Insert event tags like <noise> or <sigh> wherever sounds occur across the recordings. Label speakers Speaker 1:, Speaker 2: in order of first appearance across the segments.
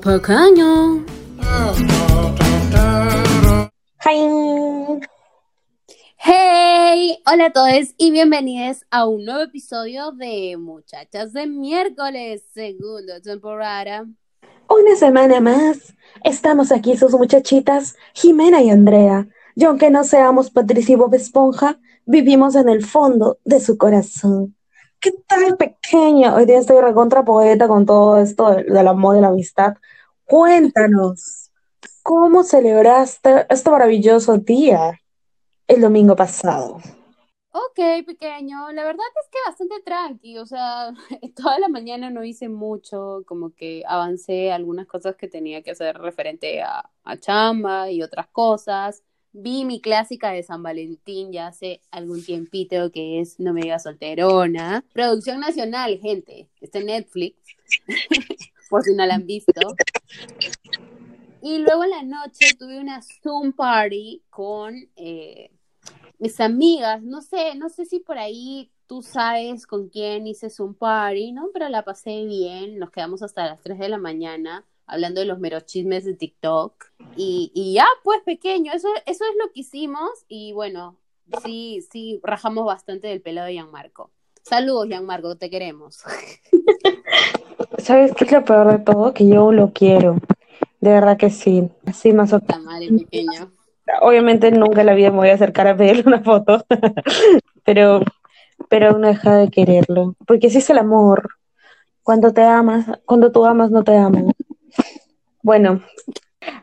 Speaker 1: Pequeño.
Speaker 2: Hi.
Speaker 1: Hey, hola a todos y bienvenidos a un nuevo episodio de Muchachas de miércoles, segunda temporada.
Speaker 2: Una semana más, estamos aquí sus muchachitas, Jimena y Andrea. Y aunque no seamos Patricia y Bob Esponja, vivimos en el fondo de su corazón. ¿Qué tal, pequeño? Hoy día estoy recontra poeta con todo esto de- del amor y la amistad. Cuéntanos, ¿cómo celebraste este maravilloso día el domingo pasado?
Speaker 1: Ok, pequeño, la verdad es que bastante tranqui, o sea, <laughs> toda la mañana no hice mucho, como que avancé algunas cosas que tenía que hacer referente a, a chamba y otras cosas. Vi mi clásica de San Valentín ya hace algún tiempito que es No me digas solterona. Producción nacional, gente, está en Netflix, <laughs> por si no la han visto. Y luego en la noche tuve una Zoom party con eh, mis amigas, no sé, no sé si por ahí tú sabes con quién hice Zoom party, ¿no? Pero la pasé bien, nos quedamos hasta las 3 de la mañana hablando de los meros chismes de TikTok. Y, y ya, pues pequeño, eso, eso es lo que hicimos y bueno, sí, sí, rajamos bastante del pelado de Gianmarco. Saludos, Gianmarco, te queremos. <laughs>
Speaker 2: ¿Sabes qué es lo peor de todo? Que yo lo quiero. De verdad que sí. Así más o
Speaker 1: madre, pequeño.
Speaker 2: Obviamente nunca en la vida me voy a acercar a pedirle una foto, <laughs> pero, pero aún no deja de quererlo. Porque así es el amor. Cuando te amas, cuando tú amas, no te aman. Bueno,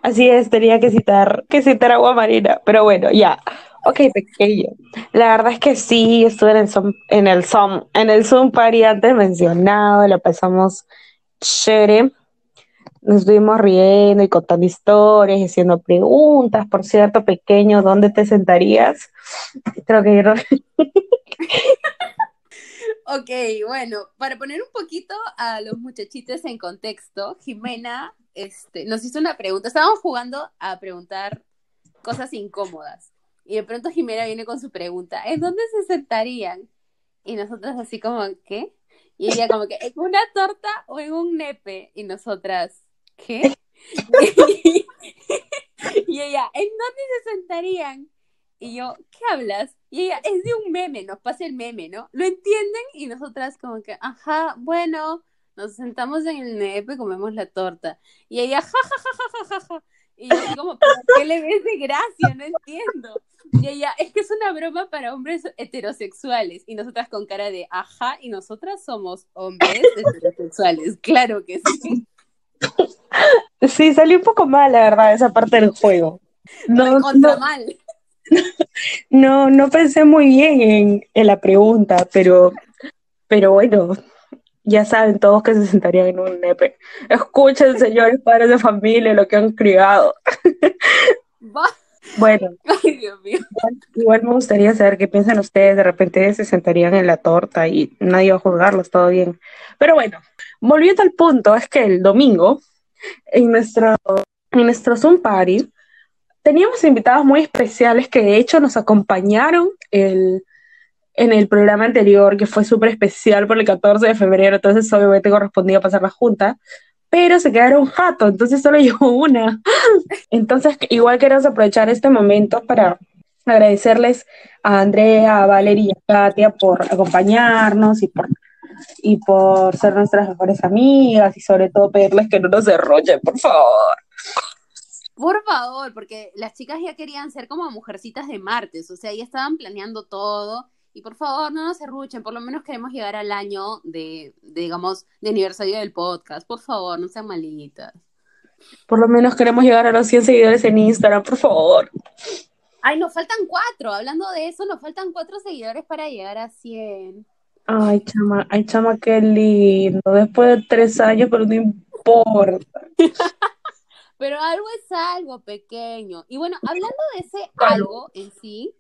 Speaker 2: así es, tenía que citar, que citar agua marina, pero bueno, ya. Ok, pequeño. La verdad es que sí, estuve en el Zoom, en el Zoom, en el Zoom party antes mencionado, la pasamos chévere. Nos estuvimos riendo y contando historias haciendo preguntas. Por cierto, pequeño, ¿dónde te sentarías? Creo que yo
Speaker 1: Ok, bueno, para poner un poquito a los muchachitos en contexto, Jimena este, nos hizo una pregunta. Estábamos jugando a preguntar cosas incómodas. Y de pronto Jimena viene con su pregunta, ¿en dónde se sentarían? Y nosotras así como, ¿qué? Y ella como que, ¿en una torta o en un nepe? Y nosotras, ¿qué? <laughs> Y ella, ¿en dónde se sentarían? Y yo, ¿qué hablas? Y ella, es de un meme, nos pasa el meme, ¿no? ¿Lo entienden? Y nosotras como que, ajá, bueno, nos sentamos en el nepe, comemos la torta. Y ella, ja, ja, ja, ja, ja, ja, ja. Y yo así como, ¿pero qué le ves de gracia? No entiendo. Y ella, es que es una broma para hombres heterosexuales. Y nosotras con cara de, ajá, y nosotras somos hombres heterosexuales. Claro que sí.
Speaker 2: Sí, salió un poco mal, la verdad, esa parte del juego. No, no,
Speaker 1: mal.
Speaker 2: no, no pensé muy bien en, en la pregunta, pero, pero bueno, ya saben todos que se sentarían en un nepe. Escuchen, <laughs> señores padres de familia, lo que han criado.
Speaker 1: Va.
Speaker 2: Bueno,
Speaker 1: Ay, Dios mío.
Speaker 2: igual me gustaría saber qué piensan ustedes. De repente se sentarían en la torta y nadie va a juzgarlos, todo bien. Pero bueno, volviendo al punto, es que el domingo, en nuestro, en nuestro Zoom Party, teníamos invitados muy especiales que de hecho nos acompañaron el, en el programa anterior, que fue súper especial por el 14 de febrero, entonces obviamente correspondía pasar la junta, pero se quedaron jato, entonces solo <laughs> llevo una. Entonces, igual queremos aprovechar este momento para agradecerles a Andrea, a Valeria y a Katia por acompañarnos y por, y por ser nuestras mejores amigas y sobre todo pedirles que no nos derrochen, por favor.
Speaker 1: Por favor, porque las chicas ya querían ser como mujercitas de martes, o sea, ya estaban planeando todo. Y por favor, no nos serruchen, por lo menos queremos llegar al año de, de, digamos, de aniversario del podcast. Por favor, no sean malitas.
Speaker 2: Por lo menos queremos llegar a los 100 seguidores en Instagram, por favor.
Speaker 1: Ay, nos faltan cuatro. Hablando de eso, nos faltan cuatro seguidores para llegar a 100.
Speaker 2: Ay, chama, ay, chama, qué lindo. Después de tres años, pero no importa. <laughs>
Speaker 1: Pero algo es algo pequeño. Y bueno, hablando de ese algo en sí,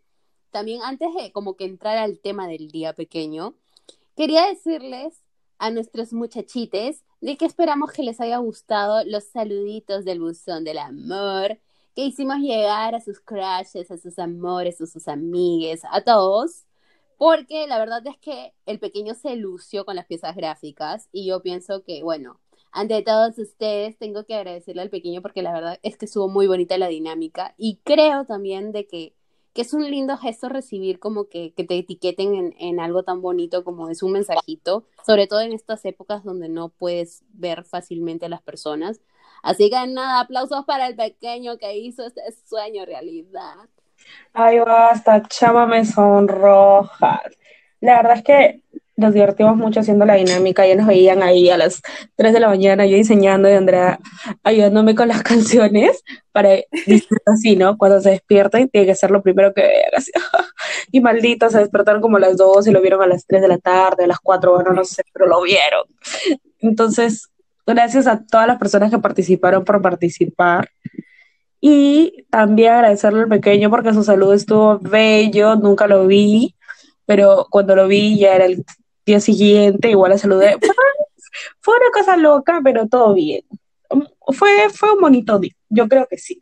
Speaker 1: también antes de como que entrar al tema del día pequeño, quería decirles a nuestros muchachites de que esperamos que les haya gustado los saluditos del buzón del amor que hicimos llegar a sus crushes, a sus amores, a sus amigues, a todos. Porque la verdad es que el pequeño se lució con las piezas gráficas y yo pienso que, bueno, ante todos ustedes tengo que agradecerle al pequeño porque la verdad es que estuvo muy bonita la dinámica y creo también de que, que es un lindo gesto recibir como que, que te etiqueten en, en, algo tan bonito como es un mensajito, sobre todo en estas épocas donde no puedes ver fácilmente a las personas. Así que nada, aplausos para el pequeño que hizo este sueño realidad.
Speaker 2: Ay, basta, chama me sonrojas. La verdad es que nos divertimos mucho haciendo la dinámica, ya nos veían ahí a las 3 de la mañana yo diseñando y Andrea ayudándome con las <laughs> canciones para así, ¿no? Cuando se despierten tiene que ser lo primero que vean, <laughs> y malditos, se despertaron como a las 2 y lo vieron a las 3 de la tarde, a las 4, bueno, no sé, pero lo vieron. Entonces, gracias a todas las personas que participaron por participar. Y también agradecerle al pequeño porque su salud estuvo bello, nunca lo vi, pero cuando lo vi ya era el día siguiente, igual la saludé. Fue una cosa loca, pero todo bien. Fue, fue un bonito día, yo creo que sí.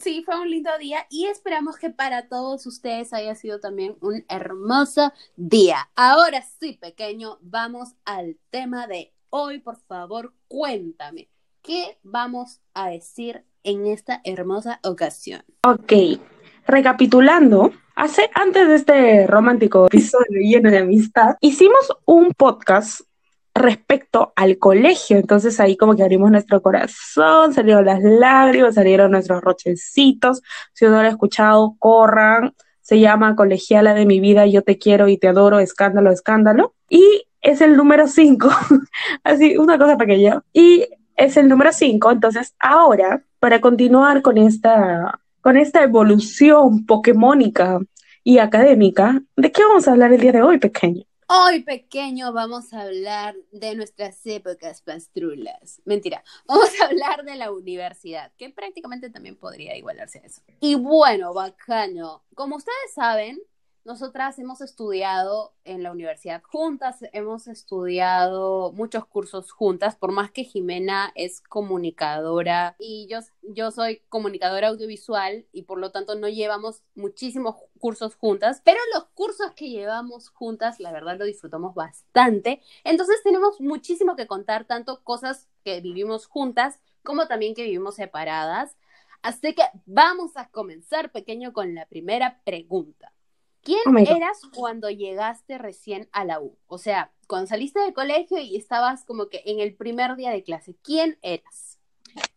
Speaker 1: Sí, fue un lindo día y esperamos que para todos ustedes haya sido también un hermoso día. Ahora sí, pequeño, vamos al tema de hoy. Por favor, cuéntame, ¿qué vamos a decir en esta hermosa ocasión.
Speaker 2: Ok, recapitulando, hace antes de este romántico episodio lleno de amistad, hicimos un podcast respecto al colegio, entonces ahí como que abrimos nuestro corazón, salieron las lágrimas, salieron nuestros rochecitos, si no lo han escuchado, corran, se llama Colegiala de mi vida, yo te quiero y te adoro, escándalo, escándalo, y es el número 5, <laughs> así, una cosa pequeña, y es el número 5, entonces ahora para continuar con esta, con esta evolución pokémónica y académica, ¿de qué vamos a hablar el día de hoy, pequeño?
Speaker 1: Hoy, pequeño, vamos a hablar de nuestras épocas pastrulas. Mentira, vamos a hablar de la universidad, que prácticamente también podría igualarse a eso. Y bueno, bacano. Como ustedes saben, nosotras hemos estudiado en la universidad juntas, hemos estudiado muchos cursos juntas, por más que Jimena es comunicadora y yo, yo soy comunicadora audiovisual y por lo tanto no llevamos muchísimos cursos juntas, pero los cursos que llevamos juntas, la verdad lo disfrutamos bastante. Entonces tenemos muchísimo que contar, tanto cosas que vivimos juntas como también que vivimos separadas. Así que vamos a comenzar pequeño con la primera pregunta. ¿Quién oh eras cuando llegaste recién a la U? O sea, cuando saliste del colegio y estabas como que en el primer día de clase, ¿quién eras?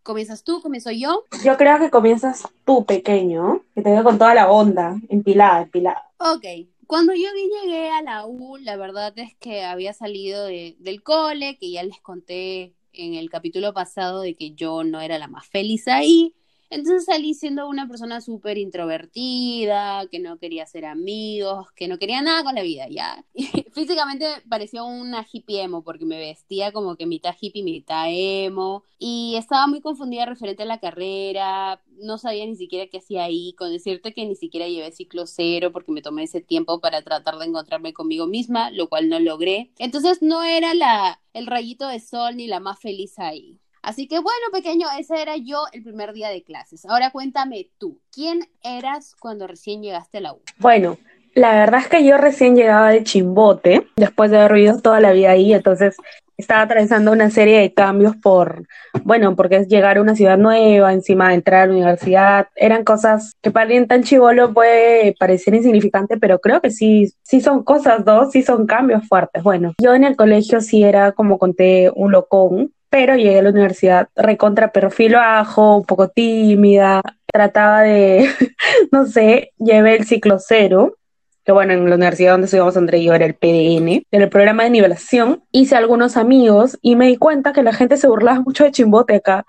Speaker 1: ¿Comienzas tú? ¿Comienzo yo?
Speaker 2: Yo creo que comienzas tú, pequeño, que te veo con toda la onda, empilada, empilada.
Speaker 1: Ok. Cuando yo llegué a la U, la verdad es que había salido del cole, que ya les conté en el capítulo pasado de que yo no era la más feliz ahí. Entonces salí siendo una persona súper introvertida, que no quería ser amigos, que no quería nada con la vida, ya. <laughs> físicamente parecía una hippie emo, porque me vestía como que mitad hippie, mitad emo, y estaba muy confundida referente a la carrera, no sabía ni siquiera qué hacía ahí, con decirte que ni siquiera llevé ciclo cero, porque me tomé ese tiempo para tratar de encontrarme conmigo misma, lo cual no logré. Entonces no era la, el rayito de sol ni la más feliz ahí. Así que bueno, pequeño, ese era yo el primer día de clases. Ahora cuéntame tú, ¿quién eras cuando recién llegaste a la U?
Speaker 2: Bueno, la verdad es que yo recién llegaba de Chimbote, después de haber vivido toda la vida ahí, entonces estaba atravesando una serie de cambios por, bueno, porque es llegar a una ciudad nueva, encima de entrar a la universidad, eran cosas que para alguien tan chivolo puede parecer insignificante, pero creo que sí, sí son cosas, dos, sí son cambios fuertes. Bueno, yo en el colegio sí era, como conté, un locón, pero llegué a la universidad recontra perfil bajo, un poco tímida, trataba de, <laughs> no sé, llevé el ciclo cero, que bueno, en la universidad donde estudiamos André y yo era el PDN, en el programa de nivelación, hice algunos amigos y me di cuenta que la gente se burlaba mucho de Chimbote acá.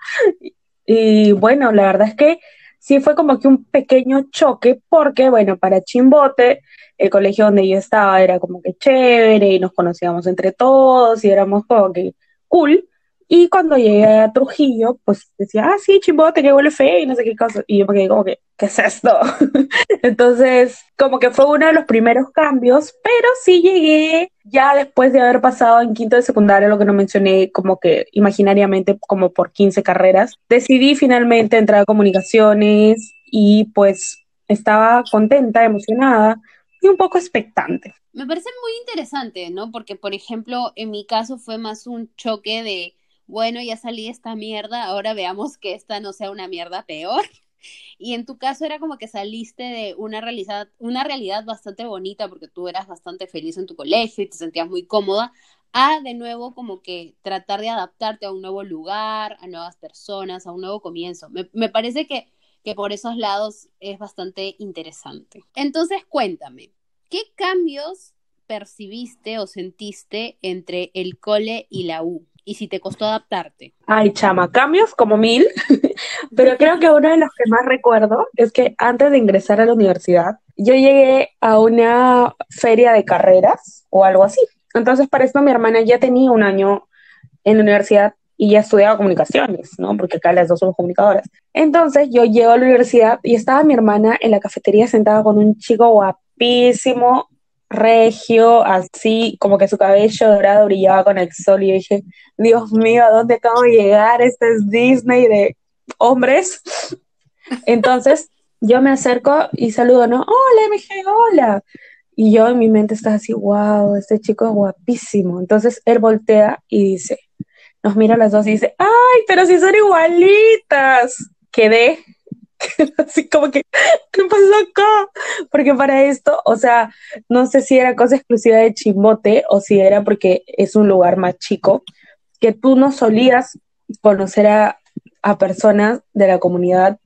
Speaker 2: Y bueno, la verdad es que sí fue como que un pequeño choque porque, bueno, para Chimbote, el colegio donde yo estaba era como que chévere y nos conocíamos entre todos y éramos como que cool, y cuando llegué a Trujillo, pues decía, ah, sí, chimbote, que huele feo y no sé qué cosa. Y yo me quedé como que, ¿qué es esto? <laughs> Entonces, como que fue uno de los primeros cambios, pero sí llegué ya después de haber pasado en quinto de secundaria, lo que no mencioné, como que imaginariamente como por 15 carreras, decidí finalmente entrar a comunicaciones y pues estaba contenta, emocionada y un poco expectante.
Speaker 1: Me parece muy interesante, ¿no? Porque, por ejemplo, en mi caso fue más un choque de bueno, ya salí esta mierda, ahora veamos que esta no sea una mierda peor. <laughs> Y en tu caso era como que saliste de una realidad, una realidad bastante bonita porque tú eras bastante feliz en tu colegio y te sentías muy cómoda, a de nuevo como que tratar de adaptarte a un nuevo lugar, a nuevas personas, a un nuevo comienzo. Me, me parece que, que por esos lados es bastante interesante. Entonces cuéntame, ¿qué cambios percibiste o sentiste entre el cole y la U? Y si te costó adaptarte.
Speaker 2: Ay, chama, cambios como mil, <laughs> pero creo que uno de los que más recuerdo es que antes de ingresar a la universidad, yo llegué a una feria de carreras o algo así. Entonces, para esto mi hermana ya tenía un año en la universidad y ya estudiaba comunicaciones, ¿no? Porque acá las dos somos comunicadoras. Entonces, yo llego a la universidad y estaba mi hermana en la cafetería sentada con un chico guapísimo, regio, así como que su cabello dorado brillaba con el sol y dije, Dios mío, ¿a dónde acabo de llegar? Este es Disney de hombres. <laughs> Entonces yo me acerco y saludo, ¿no? Hola, MG, hola. Y yo en mi mente estaba así, wow, este chico es guapísimo. Entonces él voltea y dice, nos mira las dos y dice, ay, pero si son igualitas. Quedé <laughs> Así como que, ¿qué pasó acá? Porque para esto, o sea, no sé si era cosa exclusiva de Chimbote o si era porque es un lugar más chico, que tú no solías conocer a, a personas de la comunidad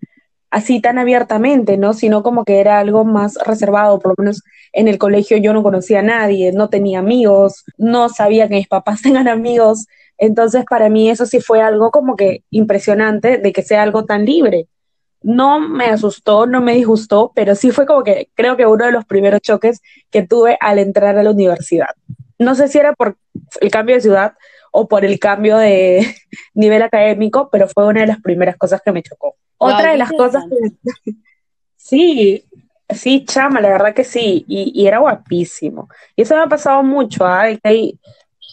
Speaker 2: así tan abiertamente, ¿no? Sino como que era algo más reservado, por lo menos en el colegio yo no conocía a nadie, no tenía amigos, no sabía que mis papás <laughs> tengan amigos, entonces para mí eso sí fue algo como que impresionante de que sea algo tan libre no me asustó, no me disgustó, pero sí fue como que creo que uno de los primeros choques que tuve al entrar a la universidad. No sé si era por el cambio de ciudad o por el cambio de <laughs> nivel académico, pero fue una de las primeras cosas que me chocó. Otra de las cosas que... <laughs> sí, sí, chama, la verdad que sí, y, era guapísimo. Y eso me ha pasado mucho, ¿ah? hay,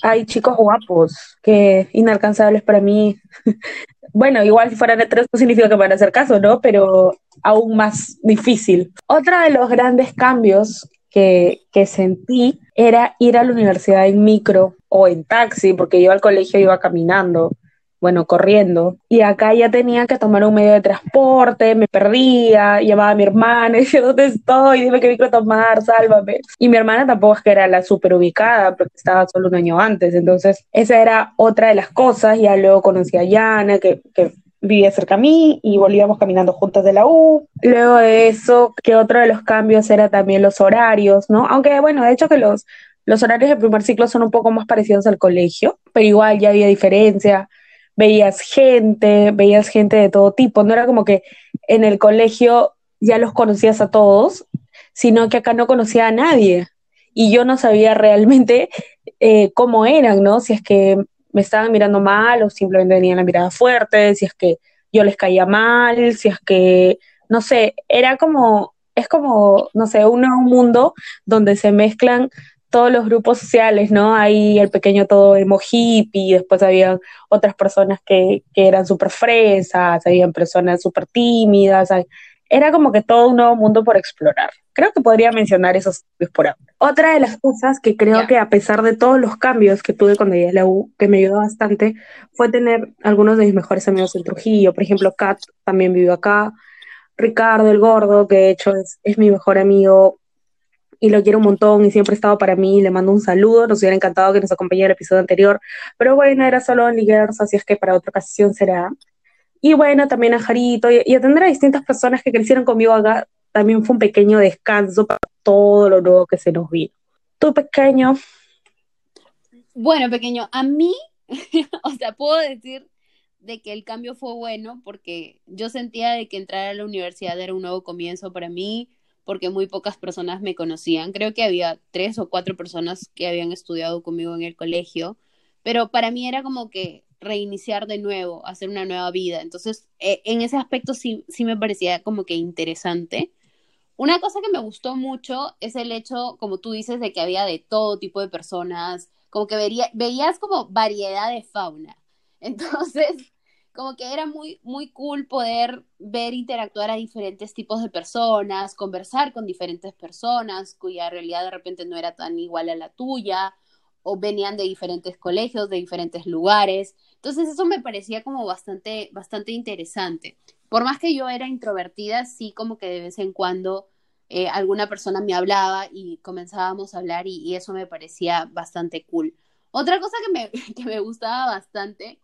Speaker 2: hay chicos guapos que inalcanzables para mí <laughs> bueno, igual si fueran heteros no significa que van a hacer caso, ¿no? Pero aún más difícil. Otro de los grandes cambios que, que sentí era ir a la universidad en micro o en taxi, porque yo al colegio iba caminando bueno, corriendo. Y acá ya tenía que tomar un medio de transporte, me perdía, llamaba a mi hermana, <laughs> y decía, ¿dónde estoy? Dime qué micro tomar, sálvame. Y mi hermana tampoco es que era la súper ubicada, porque estaba solo un año antes. Entonces, esa era otra de las cosas. Ya luego conocí a Yana, que, que vivía cerca a mí y volvíamos caminando juntas de la U. Luego de eso, que otro de los cambios era también los horarios, ¿no? Aunque, bueno, de hecho que los, los horarios del primer ciclo son un poco más parecidos al colegio, pero igual ya había diferencia veías gente, veías gente de todo tipo, no era como que en el colegio ya los conocías a todos, sino que acá no conocía a nadie y yo no sabía realmente eh, cómo eran, ¿no? Si es que me estaban mirando mal o simplemente tenían la mirada fuerte, si es que yo les caía mal, si es que, no sé, era como, es como, no sé, un nuevo mundo donde se mezclan todos los grupos sociales, ¿no? Ahí el pequeño todo emo hippie, después había otras personas que, que eran súper fresas, habían personas súper tímidas, era como que todo un nuevo mundo por explorar. Creo que podría mencionar esos por ahora. Otra de las cosas que creo que a pesar de todos los cambios que tuve cuando llegué a la U, que me ayudó bastante, fue tener algunos de mis mejores amigos en Trujillo. Por ejemplo, Kat también vivió acá. Ricardo el Gordo, que de hecho es, es mi mejor amigo, y lo quiero un montón y siempre ha estado para mí. Le mando un saludo, nos hubiera encantado que nos acompañara el episodio anterior, pero bueno, era solo en Girls, así es que para otra ocasión será. Y bueno, también a Jarito y, atender a distintas personas que crecieron conmigo acá también fue un pequeño descanso para todo lo nuevo que se nos vino. Tú, pequeño.
Speaker 1: Bueno, pequeño, a mí, <laughs> o sea, puedo decir de que el cambio fue bueno porque yo sentía de que entrar a la universidad era un nuevo comienzo para mí, porque muy pocas personas me conocían. Creo que había tres o cuatro personas que habían estudiado conmigo en el colegio, pero para mí era como que reiniciar de nuevo, hacer una nueva vida. Entonces, eh, en ese aspecto sí, sí me parecía como que interesante. Una cosa que me gustó mucho es el hecho, como tú dices, de que había de todo tipo de personas, como que vería, veías como variedad de fauna. <laughs> Entonces, como que era muy, muy cool poder ver interactuar a diferentes tipos de personas, conversar con diferentes personas cuya realidad de repente no era tan igual a la tuya, o venían de diferentes colegios, de diferentes lugares. Entonces eso me parecía como bastante, bastante interesante. Por más que yo era introvertida, sí como que de vez en cuando eh, alguna persona me hablaba y comenzábamos a hablar y, eso me parecía bastante cool. Otra cosa que me, <laughs> que me gustaba bastante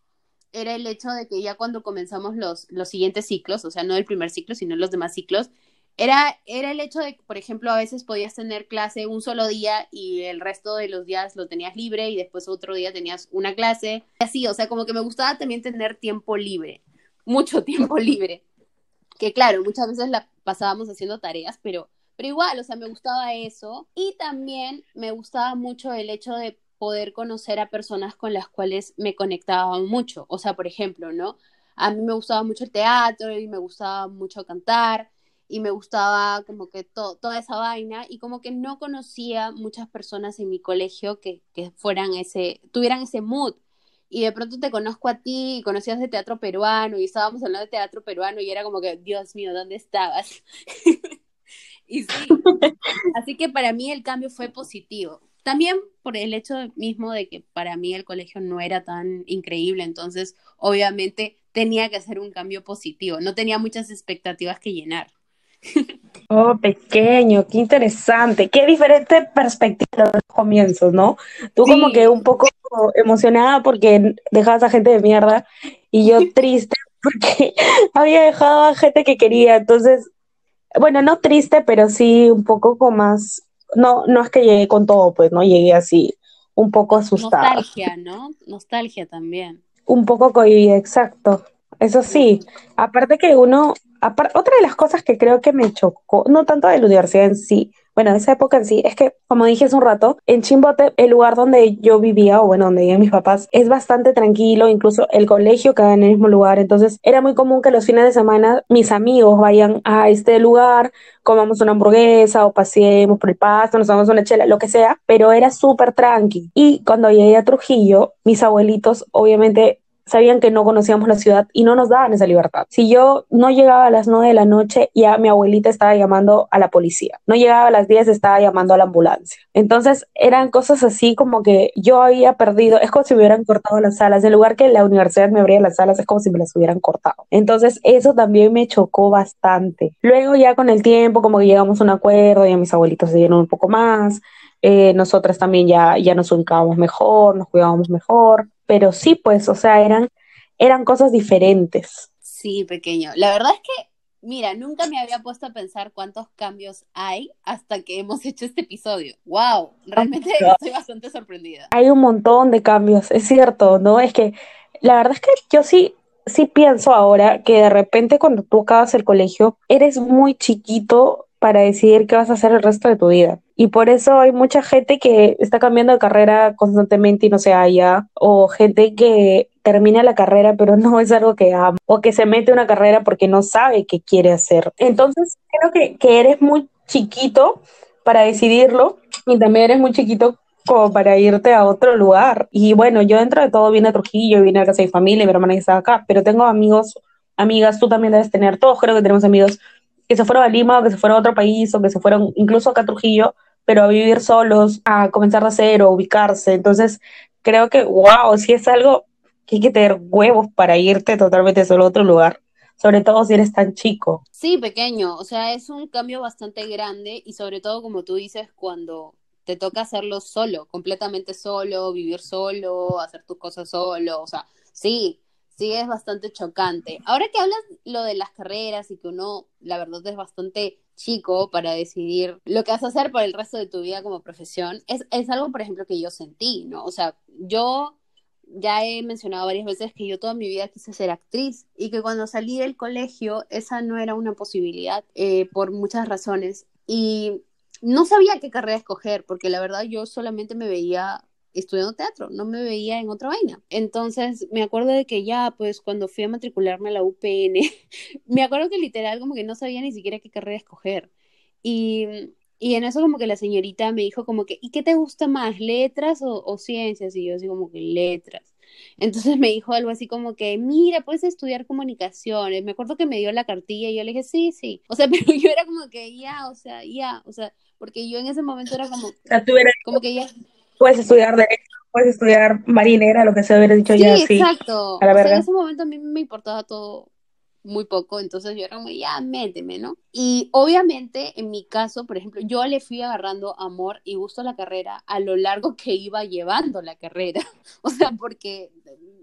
Speaker 1: era el hecho de que ya cuando comenzamos los, los siguientes ciclos, o sea, no el primer ciclo, sino los demás ciclos, era, era el hecho de que, por ejemplo, a veces podías tener clase un solo día y el resto de los días lo tenías libre y después otro día tenías una clase. Así, o sea, como que me gustaba también tener tiempo libre, mucho <laughs> tiempo libre. Que claro, muchas veces la pasábamos haciendo tareas, pero, pero igual, o sea, me gustaba eso. Y también me gustaba mucho el hecho de poder conocer a personas con las cuales me conectaba mucho. O sea, por ejemplo, ¿no? A mí me gustaba mucho el teatro y me gustaba mucho cantar y me gustaba como que toda esa vaina y como que no conocía muchas personas en mi colegio que, que fueran ese, tuvieran ese mood. Y de pronto te conozco a ti y conocías de teatro peruano y estábamos hablando de teatro peruano y era como que, Dios mío, ¿dónde estabas? <laughs> y sí, <laughs> así que para mí el cambio fue positivo. También por el hecho mismo de que para mí el colegio no era tan increíble, entonces obviamente tenía que hacer un cambio positivo, no tenía muchas expectativas que llenar.
Speaker 2: Oh, pequeño, qué interesante, qué diferente perspectiva de los comienzos, ¿no? Tú como que un poco emocionada porque dejabas a gente de mierda y yo <laughs> triste porque <laughs> había dejado a gente que quería, entonces, bueno, no triste, pero sí un poco con más no, no es que llegué con todo, pues, no llegué así, un poco asustada.
Speaker 1: Nostalgia, ¿no? Nostalgia también.
Speaker 2: Un poco cohibida, exacto. Eso sí, aparte que uno, otra de las cosas que creo que me chocó, no tanto de la universidad en sí, bueno, esa época en sí, es que, como dije hace un rato, en Chimbote, el lugar donde yo vivía, o bueno, donde vivían mis papás, es bastante tranquilo, incluso el colegio queda en el mismo lugar, entonces era muy común que los fines de semana mis amigos vayan a este lugar, comamos una hamburguesa o paseemos por el pasto, nos tomamos una chela, lo que sea, pero era súper tranqui. Y cuando llegué a Trujillo, mis abuelitos obviamente sabían que no conocíamos la ciudad y no nos daban esa libertad. Si yo no llegaba a las 9 de la noche, ya mi abuelita estaba llamando a la policía. No llegaba a las 10, estaba llamando a la ambulancia. Entonces eran cosas así como que yo había perdido, es como si me hubieran cortado las alas. En lugar que la universidad me abría las alas, es como si me las hubieran cortado. Entonces eso también me chocó bastante. Luego ya con el tiempo, como que llegamos a un acuerdo, y mis abuelitos se dieron un poco más. Eh, nosotras también ya, ya nos ubicábamos mejor, nos cuidábamos mejor pero sí, pues, o sea, eran, eran cosas diferentes.
Speaker 1: Sí, pequeño. La verdad es que, mira, nunca me había puesto a pensar cuántos cambios hay hasta que hemos hecho este episodio. ¡Wow! Realmente <laughs> estoy bastante sorprendida.
Speaker 2: Hay un montón de cambios, es cierto, ¿no? Es que la verdad es que yo sí, sí pienso ahora que de repente cuando tú acabas el colegio, eres muy chiquito para decidir qué vas a hacer el resto de tu vida. Y por eso hay mucha gente que está cambiando de carrera constantemente y no se halla, o gente que termina la carrera pero no es algo que ama, o que se mete una carrera porque no sabe qué quiere hacer. Entonces, creo que, que eres muy chiquito para decidirlo y también eres muy chiquito como para irte a otro lugar. Y bueno, yo dentro de todo vine a Trujillo, vine a casa de mi familia, mi hermana está acá, pero tengo amigos, amigas, tú también debes tener, todos creo que tenemos amigos que se fueron a Lima o que se fueron a otro país o que se fueron incluso acá a Trujillo, pero a vivir solos, a comenzar de cero, ubicarse. Entonces, creo que, wow, si es algo que hay que tener huevos para irte totalmente solo a otro lugar, sobre todo si eres tan chico.
Speaker 1: Sí, pequeño, o sea, es un cambio bastante grande y sobre todo, como tú dices, cuando te toca hacerlo solo, completamente solo, vivir solo, hacer tus cosas solo, o sea, sí, sí es bastante chocante. Ahora que hablas lo de las carreras y que uno, la verdad, es bastante chico para decidir lo que vas a hacer por el resto de tu vida como profesión, es, es algo, por ejemplo, que yo sentí, ¿no? O sea, yo ya he mencionado varias veces que yo toda mi vida quise ser actriz y que cuando salí del colegio esa no era una posibilidad eh, por muchas razones y no sabía qué carrera escoger porque la verdad yo solamente me veía estudiando teatro, no me veía en otra vaina. Entonces me acuerdo de que ya, pues cuando fui a matricularme a la UPN, <laughs> me acuerdo que literal como que no sabía ni siquiera qué carrera escoger. Y, y en eso como que la señorita me dijo como que, ¿y qué te gusta más, letras o, o ciencias? Y yo así como que letras. Entonces me dijo algo así como que, mira, puedes estudiar comunicaciones. Me acuerdo que me dio la cartilla y yo le dije, sí, sí. O sea, <laughs> pero yo era como que ya, o sea, ya, o sea, porque yo en ese momento era como, como que ya,
Speaker 2: puedes estudiar derecho, puedes estudiar marinera, lo que se hubiera dicho ya.
Speaker 1: Sí, exacto. A la en ese momento a mí me importaba todo muy poco, entonces yo era muy, ya, méteme, ¿no? Y obviamente, en mi caso, por ejemplo, yo le fui agarrando amor y gusto a la carrera a lo largo que iba llevando la carrera. <laughs> o sea, porque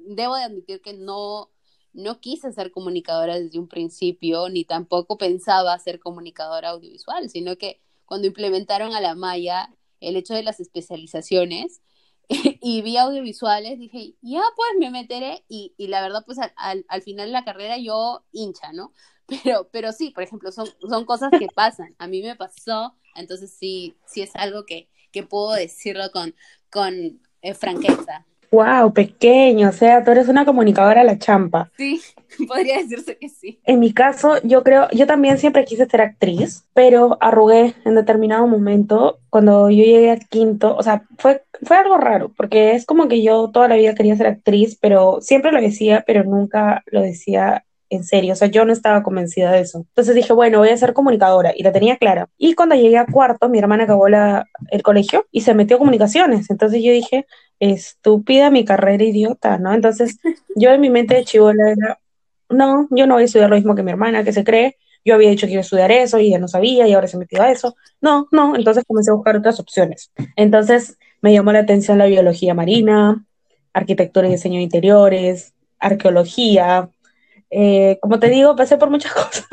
Speaker 1: debo de admitir que no, no quise ser comunicadora desde un principio, ni tampoco pensaba ser comunicadora audiovisual, sino que cuando implementaron a la Maya el hecho de las especializaciones, <laughs> y vi audiovisuales, dije, ya pues me meteré y, y la verdad pues al, al, final de la carrera yo hincha, ¿no? <laughs> Pero, pero sí, por ejemplo, son, son cosas que pasan. A mí me pasó, entonces sí, sí es algo que, que puedo decirlo con, con eh, franqueza.
Speaker 2: Wow, pequeño, o sea, tú eres una comunicadora a la champa.
Speaker 1: Sí, <laughs> podría decirse que sí.
Speaker 2: En mi caso, yo creo, yo también siempre quise ser actriz, pero arrugué en determinado momento cuando yo llegué a quinto, o sea, fue, fue algo raro, porque es como que yo toda la vida quería ser actriz, pero siempre lo decía, pero nunca lo decía en serio, o sea, yo no estaba convencida de eso. Entonces dije, bueno, voy a ser comunicadora y la tenía clara. Y cuando llegué a cuarto, mi hermana acabó la, el colegio y se metió a comunicaciones. Entonces yo dije, estúpida mi carrera idiota, ¿no? Entonces <laughs> yo en mi mente de chivola era, no, yo no voy a estudiar lo mismo que mi hermana, que se cree. Yo había dicho que iba a estudiar eso y ya no sabía y ahora se metió a eso. No, no, entonces comencé a buscar otras opciones. Entonces me llamó la atención la biología marina, arquitectura y diseño de interiores, arqueología, eh, como te digo, pasé por muchas <laughs> cosas.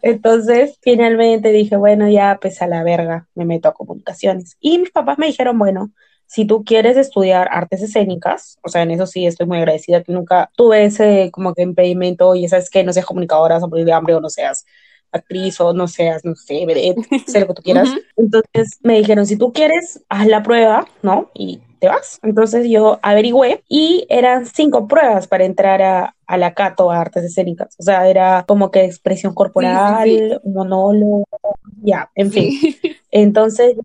Speaker 2: Entonces, finalmente dije, bueno, ya pues a la verga, me meto a comunicaciones. Y mis papás me dijeron, bueno, si tú quieres estudiar artes escénicas, o sea, en eso sí estoy muy agradecida que nunca tuve ese como que impedimento, y sabes que no seas comunicadora, o de hambre o no seas actriz o no seas, no sé, vedette, <laughs> sé lo que tú quieras. Entonces me dijeron, si tú quieres, haz la prueba, ¿no? Y te vas. Entonces yo averigüé y eran cinco pruebas para entrar a, a la Cato a artes escénicas. O sea, era como que expresión corporal, monólogo, ya, en fin. <laughs> Entonces yo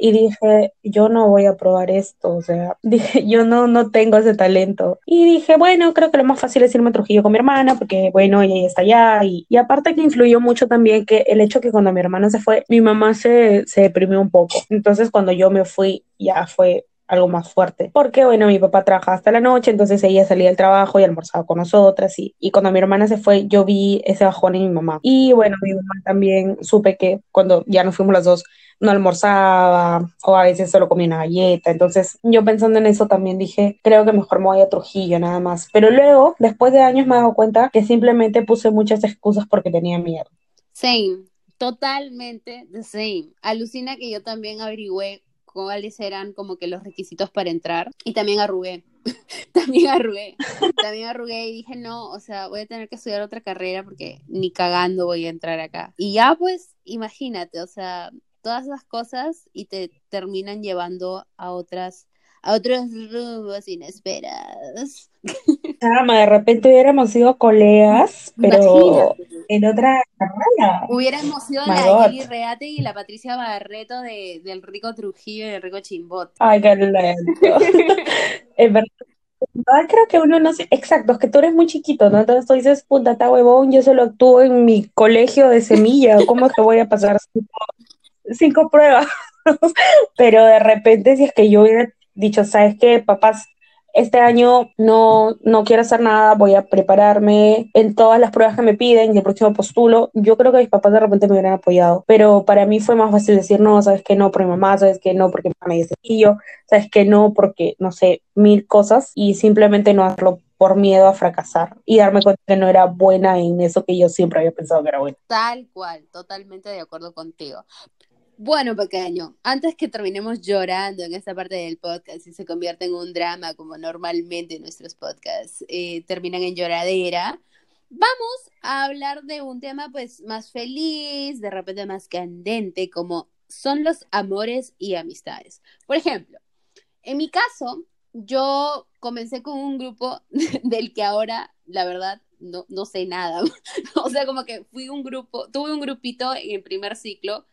Speaker 2: y dije, yo no voy a probar esto, o sea, <laughs> dije, yo no, no tengo ese talento. Y dije, bueno, creo que lo más fácil es irme a Trujillo con mi hermana, porque bueno, ella está allá. Y, y aparte que influyó mucho también que el hecho que cuando mi hermana se fue, mi mamá se, se deprimió un poco. Entonces cuando yo me fui, ya fue algo más fuerte. Porque, bueno, mi papá trabajaba hasta la noche, entonces ella salía del trabajo y almorzaba con nosotras. Y, y cuando mi hermana se fue, yo vi ese bajón en mi mamá. Y bueno, mi mamá también supe que cuando ya nos fuimos las dos, no almorzaba o a veces solo comía una galleta. Entonces yo pensando en eso también dije, creo que mejor me voy a Trujillo nada más. Pero luego, después de años me he cuenta que simplemente puse muchas excusas porque tenía miedo.
Speaker 1: Same, totalmente the same. Alucina que yo también averigüé cuáles eran como que los requisitos para entrar y también arrugué. <laughs> también arrugué. También arrugué y dije, no, o sea, voy a tener que estudiar otra carrera porque ni cagando voy a entrar acá. Y ya pues, imagínate, o sea, todas esas cosas y te terminan llevando a otras a otros rumbos inesperados.
Speaker 2: Chama, de repente hubiéramos sido colegas, pero en otra carrera.
Speaker 1: Hubiéramos sido la Lili Reate y la Patricia Barreto de, del Rico Trujillo y del Rico Chimbot.
Speaker 2: Ay, qué lento. <laughs> es verdad. creo que uno no sé, exacto, es que tú eres muy chiquito, ¿no? Entonces tú dices, puta, está huevón, yo solo actúo en mi colegio de semilla, ¿cómo es que voy a pasar cinco pruebas? <laughs> Pero de repente, si es que yo hubiera dicho, ¿sabes qué, papás? Este año no, no quiero hacer nada, voy a prepararme en todas las pruebas que me piden y el próximo postulo. Yo creo que mis papás de repente me hubieran apoyado, pero para mí fue más fácil decir no, sabes que no, por mi mamá, sabes que no, porque me dice y yo, sabes que no, porque no sé, mil cosas y simplemente no hacerlo por miedo a fracasar y darme cuenta que no era buena en eso que yo siempre había pensado que era bueno.
Speaker 1: Tal cual, totalmente de acuerdo contigo. Bueno, pequeño, antes que terminemos llorando en esta parte del podcast y se convierta en un drama como normalmente nuestros podcasts eh, terminan en lloradera, vamos a hablar de un tema pues más feliz, de repente más candente, como son los amores y amistades. Por ejemplo, en mi caso, yo comencé con un grupo <laughs> del que ahora, la verdad, no, no sé nada. <laughs> o sea, como que fui un grupo, tuve un grupito en el primer ciclo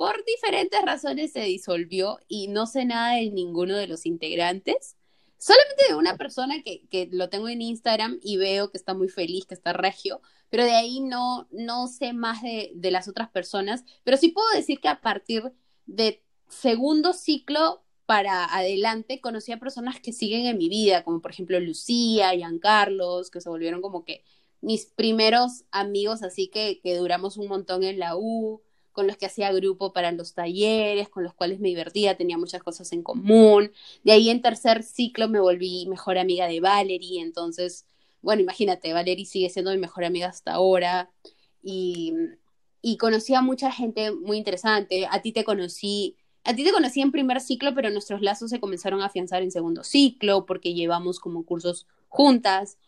Speaker 1: por diferentes razones se disolvió y no sé nada de ninguno de los integrantes. Solamente de una persona que, lo tengo en Instagram y veo que está muy feliz, que está regio, pero de ahí no, no sé más de, las otras personas. Pero sí puedo decir que a partir de segundo ciclo para adelante conocí a personas que siguen en mi vida, como por ejemplo Lucía, Carlos, que se volvieron como que mis primeros amigos, así que, que duramos un montón en la U, con los que hacía grupo para los talleres, con los cuales me divertía, tenía muchas cosas en común. De ahí en tercer ciclo me volví mejor amiga de Valerie, entonces, bueno, imagínate, Valerie sigue siendo mi mejor amiga hasta ahora y, y conocí a mucha gente muy interesante. A ti te conocí, a ti te conocí en primer ciclo, pero nuestros lazos se comenzaron a afianzar en segundo ciclo porque llevamos como cursos juntas.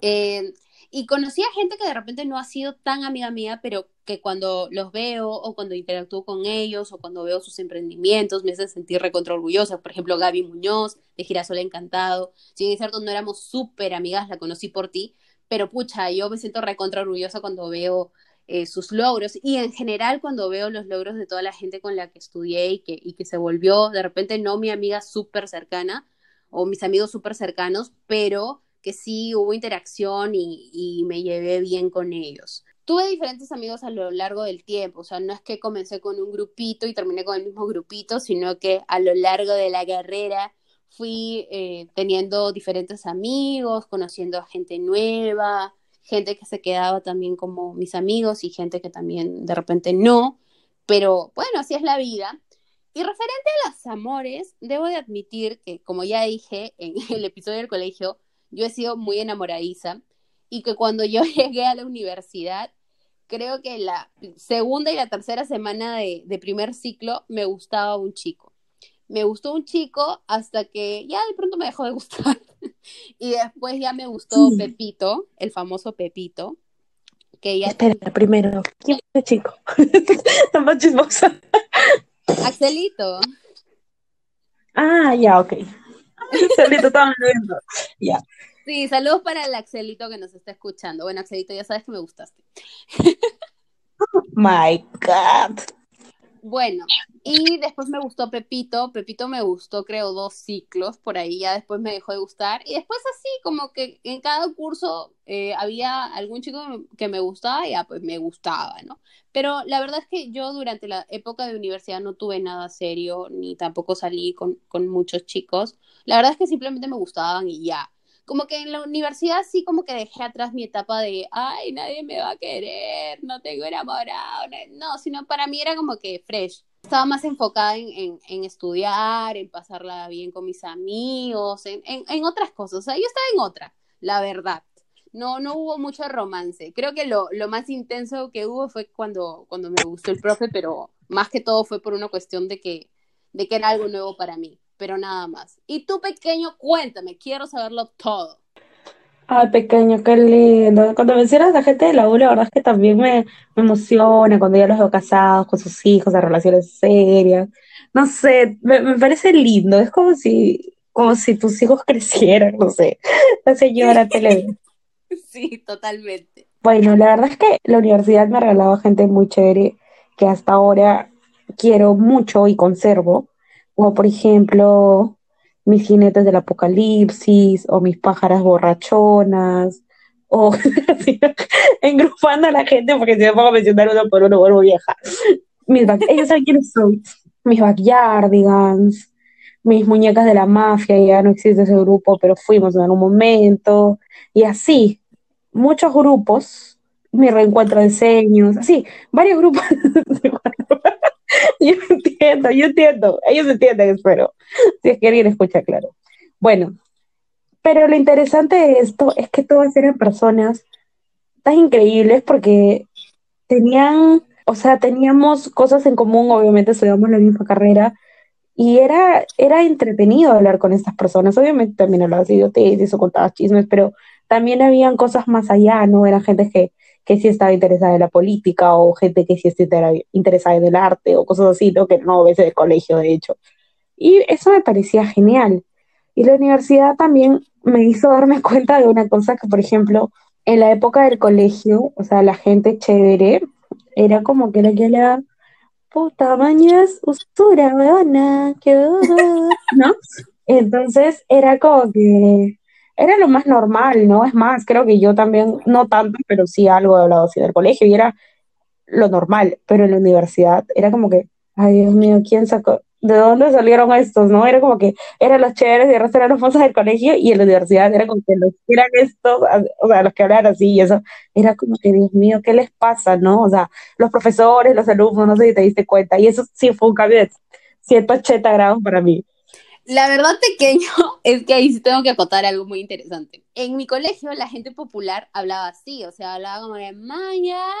Speaker 1: Eh, y conocí a gente que de repente no ha sido tan amiga mía, pero que cuando los veo o cuando interactúo con ellos o cuando veo sus emprendimientos me hace sentir recontra orgullosa. Por ejemplo, Gaby Muñoz de Girasol Encantado. Si bien es cierto, no éramos súper amigas, la conocí por ti, pero pucha, yo me siento recontra orgullosa cuando veo eh, sus logros y en general cuando veo los logros de toda la gente con la que estudié y que, y que se volvió de repente no mi amiga súper cercana o mis amigos súper cercanos, pero que sí hubo interacción y, me llevé bien con ellos. Tuve diferentes amigos a lo largo del tiempo, o sea, no es que comencé con un grupito y terminé con el mismo grupito, sino que a lo largo de la carrera fui eh, teniendo diferentes amigos, conociendo a gente nueva, gente que se quedaba también como mis amigos y gente que también de repente no, pero bueno, así es la vida. Y referente a los amores, debo de admitir que, como ya dije en <laughs> el episodio del colegio, yo he sido muy enamoradiza y que cuando yo <laughs> llegué a la universidad, creo que la segunda y la tercera semana de, primer ciclo me gustaba un chico. Me gustó un chico hasta que ya de pronto me dejó de <laughs> gustar. y después ya me gustó Pepito, el famoso Pepito. Que ya...
Speaker 2: Espera, primero, ¿quién es ese chico? <laughs> Está chismosa.
Speaker 1: Axelito.
Speaker 2: Ah, ya, ok. <laughs> Axelito, estaba viendo. Ya.
Speaker 1: Sí, saludos para el Axelito que nos está escuchando. Bueno, Axelito, ya sabes que me gustaste.
Speaker 2: My God.
Speaker 1: Bueno, y después me gustó Pepito. Pepito me gustó, creo, dos ciclos por ahí. Ya después me dejó de gustar. Y después así, como que en cada curso eh, había algún chico que me gustaba y ya pues me gustaba, ¿no? Pero la verdad es que yo durante la época de universidad no tuve nada serio, ni tampoco salí con, con muchos chicos. La verdad es que simplemente me gustaban y ya como que en la universidad sí como que dejé atrás mi etapa de, ay, nadie me va a querer, no tengo enamorado, no, sino para mí era como que fresh. Estaba más enfocada en, en, estudiar, en pasarla bien con mis amigos, en, en, otras cosas. O sea, yo estaba en otra, la verdad. No, no hubo mucho romance. Creo que lo, lo más intenso que hubo fue cuando, cuando me gustó el profe, pero más que todo fue por una cuestión de que, de que era algo nuevo para mí pero nada más. Y tú, pequeño, cuéntame, quiero saberlo todo.
Speaker 2: Ay, pequeño, qué lindo. Cuando mencionas a gente de la U, la verdad es que también me, emociona cuando ya los veo casados, con sus hijos, de relaciones serias. No sé, me, parece lindo. Es como si, como si tus hijos <laughs> crecieran, no sé. La señora tele. <laughs>
Speaker 1: Sí, totalmente.
Speaker 2: Bueno, la verdad es que la universidad me ha regalado gente muy chévere que hasta ahora quiero mucho y conservo como por ejemplo mis jinetes del apocalipsis o mis pájaras borrachonas o <laughs> engrupando a la gente porque si me pongo a mencionar uno por uno vuelvo vieja. Mis ellos saben quiénes son. Mis backyardigans, mis muñecas de la mafia, ya no existe ese grupo, pero fuimos en algún momento. Y así, muchos grupos, mi reencuentro de seños, así, varios grupos. <laughs> <laughs> yo entiendo, yo entiendo. Ellos entienden, espero. Si es que alguien escucha, claro. Bueno, pero lo interesante de esto es que todas eran personas tan increíbles porque tenían, o sea, teníamos cosas en común, obviamente estudiamos la misma carrera, y era, era entretenido hablar con estas personas. Obviamente también hablabas de idioteces o contabas chismes, pero también habían cosas más allá, ¿no? Eran gente que que sí estaba interesada en la política o gente que sí estaba interesada en el arte o cosas así, ¿no? que no ves de colegio, de hecho. Y eso me parecía genial. Y la universidad también me hizo darme <laughs> cuenta de una cosa que, por ejemplo, en la época del colegio, o sea, la gente chévere, era como que era que la puta mañas, usura, weona, que ¿no? <laughs> Entonces era como que era lo más normal, ¿no? Es más, creo que yo también, no tanto, pero sí algo he hablado así del colegio y era lo normal, pero en la universidad era como que Ay, Dios mío, ¿quién sacó? ¿De dónde salieron estos, no? Era como que eran los chéveres y el resto eran los famosos del colegio y en la universidad era como que los eran estos, o sea, los que hablaban así y eso, era como que, Dios mío, ¿qué les pasa, no? O sea, los profesores, los alumnos, no sé si te diste cuenta, y eso sí fue un cambio de 180 grados para mí.
Speaker 1: La verdad, pequeño, <laughs> es que ahí sí tengo que acotar algo muy interesante. En mi colegio, la gente popular hablaba así, o sea, hablaba como de mañas,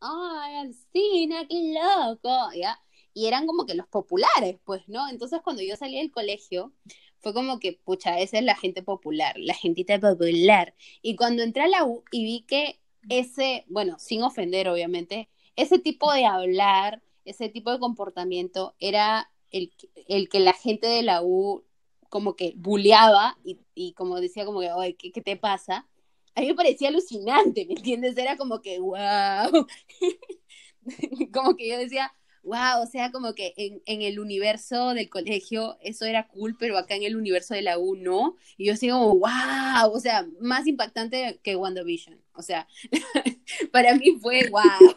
Speaker 1: ay, Alcina, qué loco, ¿ya? Y eran como que los populares, pues, ¿no? Entonces, cuando yo salí del colegio, fue como que, pucha, esa es la gente popular, la gentita popular. Y cuando entré a la U y vi que ese, bueno, sin ofender, obviamente, ese tipo de hablar, ese tipo de comportamiento era el, el que la gente de la U como que bulleaba y, y como decía como que, oye, ¿qué, ¿qué, te pasa? A mí me parecía alucinante, ¿me entiendes? Era como que, wow. <laughs> como que yo decía, wow, o sea, como que en, en, el universo del colegio eso era cool, pero acá en el universo de la U no. Y yo así como, wow, o sea, más impactante que WandaVision. O sea, <laughs> para mí fue wow.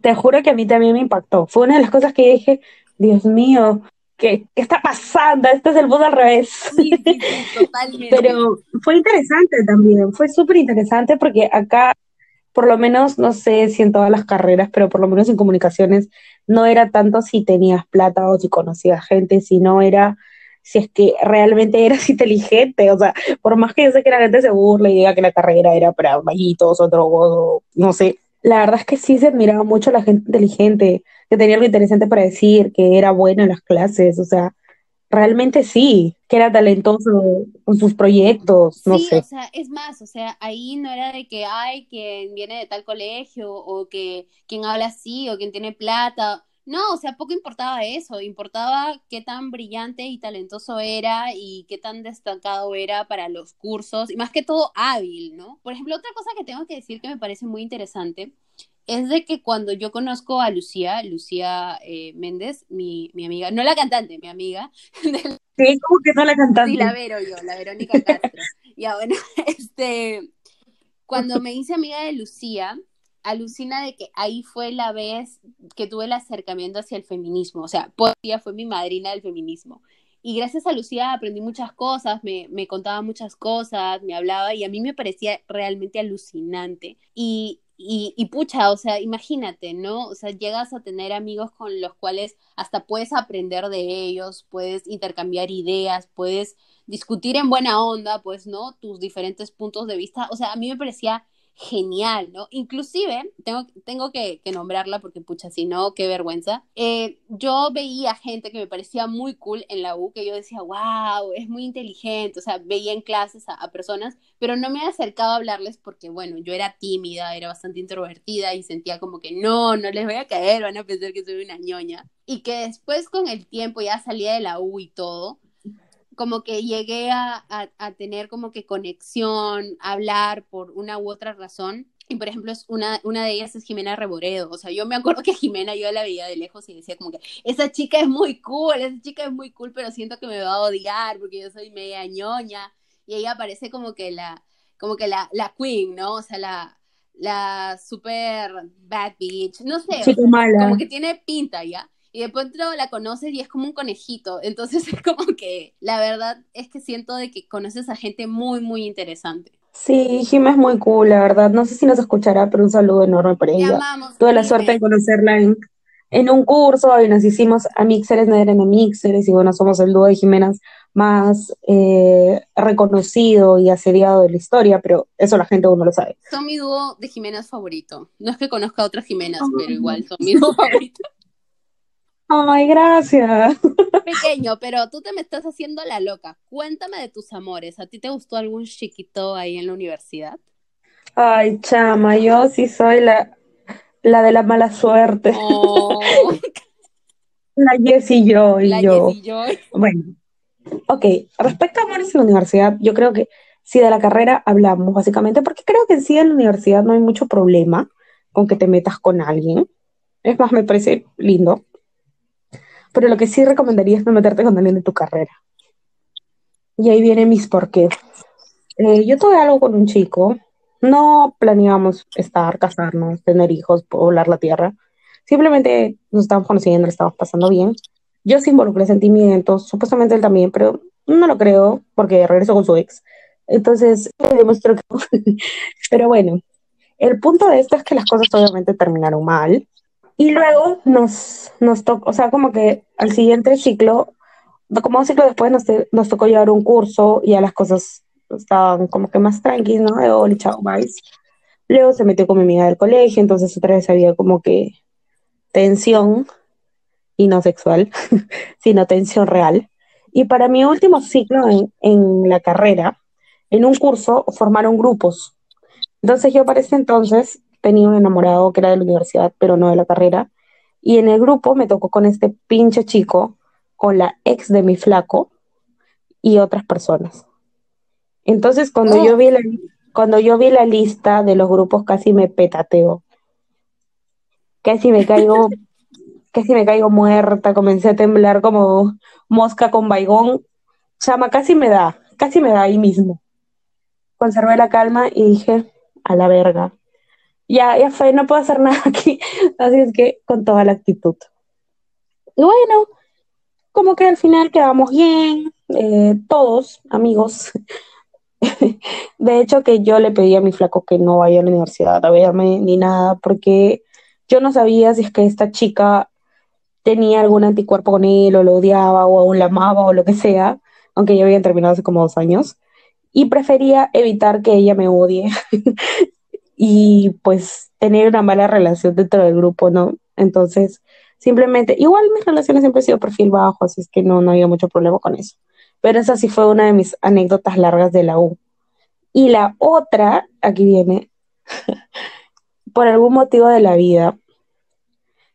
Speaker 2: Te juro que a mí también me impactó. Fue una de las cosas que dije, Dios mío, ¿qué, qué está pasando? Este es el mundo al revés.
Speaker 1: Sí, sí, sí, <laughs> totalmente.
Speaker 2: Pero fue interesante también, fue súper interesante porque acá, por lo menos, no sé si en todas las carreras, pero por lo menos en comunicaciones, no era tanto si tenías plata o si conocías gente, sino era si es que realmente eras <laughs> inteligente, o sea, por más que yo sé que la gente se burla y diga que la carrera era para vaguitos o drogos o no sé, la verdad es que sí se admiraba mucho a la gente inteligente, que tenía algo interesante para decir, que era buena en las clases, o sea, realmente sí, que era talentoso con sus proyectos, no
Speaker 1: sí,
Speaker 2: sé.
Speaker 1: o sea, es más, o sea, ahí no era de que, ay, quien viene de tal colegio, o que quien habla así, o quien tiene plata, no, o sea, poco importaba eso, importaba qué tan brillante y talentoso era y qué tan destacado era para los cursos, y más que todo hábil, ¿no? Por ejemplo, otra cosa que tengo que decir que me parece muy interesante es de que cuando yo conozco a Lucía, Lucía eh, Méndez, mi, mi, amiga, no la cantante, mi amiga. <laughs>
Speaker 2: Sí, como que no la cantante.
Speaker 1: Sí, la Vero yo, la Verónica <laughs> Castro. ya bueno, <laughs> este, cuando me hice amiga de Lucía, alucina de que ahí fue la vez que tuve el acercamiento hacia el feminismo, o sea, Lucía fue mi madrina del feminismo. Y gracias a Lucía aprendí muchas cosas, me, me, contaba muchas cosas, me hablaba y a mí me parecía realmente alucinante. Y, y, y, pucha, o sea, imagínate, ¿no? O sea, llegas a tener amigos con los cuales hasta puedes aprender de ellos, puedes intercambiar ideas, puedes discutir en buena onda, pues, ¿no? Tus diferentes puntos de vista. O sea, a mí me parecía genial, ¿no? Inclusive, tengo, tengo que, nombrarla porque, pucha, si no, qué vergüenza. Eh, yo veía gente que me parecía muy cool en la U, que yo decía, wow, es muy inteligente, o sea, veía en clases a, a personas, pero no me he acercado a hablarles porque, bueno, yo era tímida, era bastante introvertida y sentía como que no, no les voy a caer, van a pensar que soy una ñoña. Y que después con el tiempo ya salía de la U y todo, como que llegué a, a, a, tener como que conexión, hablar por una u otra razón. Y por ejemplo, es una, una de ellas es Jimena Reboredo. O sea, yo me acuerdo que Jimena yo la veía de lejos y decía como que esa chica es muy cool, esa chica es muy cool, pero siento que me va a odiar porque yo soy media ñoña. Y ella parece como que la, como que la, la queen, ¿no? O sea, la, la super bad bitch. No sé, o sea,
Speaker 2: mala.
Speaker 1: como que tiene pinta, ¿ya? Y de pronto la conoces y es como un conejito. Entonces <laughs> es como que la verdad es que siento de que conoces a gente muy, muy interesante.
Speaker 2: Sí, Jim es muy cool, la verdad. No sé si nos escuchará, pero un saludo enorme para ella.
Speaker 1: amamos,
Speaker 2: Tuve la suerte de conocerla en, en un curso y nos hicimos a Mixeres, no eran a Mixeres, y bueno, somos el dúo de Jimenas más eh, reconocido y asediado de la historia, pero eso la gente aún no lo sabe.
Speaker 1: Son mi dúo de Jimenas favorito. No es que conozca a otras Jimenas, pero igual son mi dúo <laughs> favorito.
Speaker 2: Ay, gracias. <laughs>
Speaker 1: Pequeño, pero tú te me estás haciendo la loca. Cuéntame de tus amores. ¿A ti te gustó algún chiquito ahí en la universidad?
Speaker 2: Ay, chama, yo sí soy la, la de la mala suerte.
Speaker 1: Oh, <laughs>
Speaker 2: La Jessie Joy,
Speaker 1: la
Speaker 2: yo.
Speaker 1: Jessie Joy.
Speaker 2: Bueno, ok, respecto a amores en la universidad, yo creo que si de la carrera hablamos, básicamente, porque creo que en sí en la universidad no hay mucho problema con que te metas con alguien. Es más, me parece lindo. Pero lo que sí recomendaría es no meterte con alguien de tu carrera. Y ahí vienen mis porqués. Eh, yo tuve algo con un chico. No planeábamos estar, casarnos, tener hijos, poblar la tierra. simplemente nos estábamos conociendo, lo estábamos pasando bien. Yo sí involucré sentimientos, supuestamente él también, pero no lo creo porque regresó con su ex. Entonces, <laughs> demostró que... <laughs> pero bueno, el punto de esto es que las cosas obviamente terminaron mal. Y luego nos, nos tocó, o sea, como que al siguiente ciclo, como un ciclo después nos, nos tocó llevar un curso y ya las cosas estaban como que más tranquilas, ¿no? De hola, chao, bye. Luego se metió con mi amiga del colegio, entonces otra vez había como que tensión, y no sexual, <laughs> sino tensión real. Y para mi último ciclo en, en la carrera, en un curso formaron grupos. Entonces yo para ese entonces tenía un enamorado que era de la universidad, pero no de la carrera. Y en el grupo me tocó con este pinche chico, con la ex de mi flaco y otras personas. Entonces cuando, yo, vi la, cuando yo vi la lista de los grupos casi me petateo. Casi me caigo, <laughs> casi me caigo muerta, comencé a temblar como mosca con baigón. Chama, casi me da, casi me da ahí mismo. Conservé la calma y dije, a la verga. Ya, ya fue, no puedo hacer <laughs> nada aquí. Así es que con toda la actitud. Y bueno, como que al final quedamos bien, eh, todos amigos. <laughs> de hecho, que yo le pedí a mi flaco que no vaya a la universidad a verme ni nada, porque yo no sabía si es que esta chica tenía algún anticuerpo con él, o lo odiaba, o aún la amaba, o lo que sea, aunque ya habían terminado hace como dos años y prefería evitar que ella me odie <laughs> y pues tener una mala relación dentro del grupo, ¿no? Entonces, simplemente, igual mis relaciones siempre han sido perfil bajo, así es que no, no había mucho problema con eso. Pero esa sí fue una de mis anécdotas largas de la U. Y la otra, aquí viene, <laughs> por algún motivo de la vida,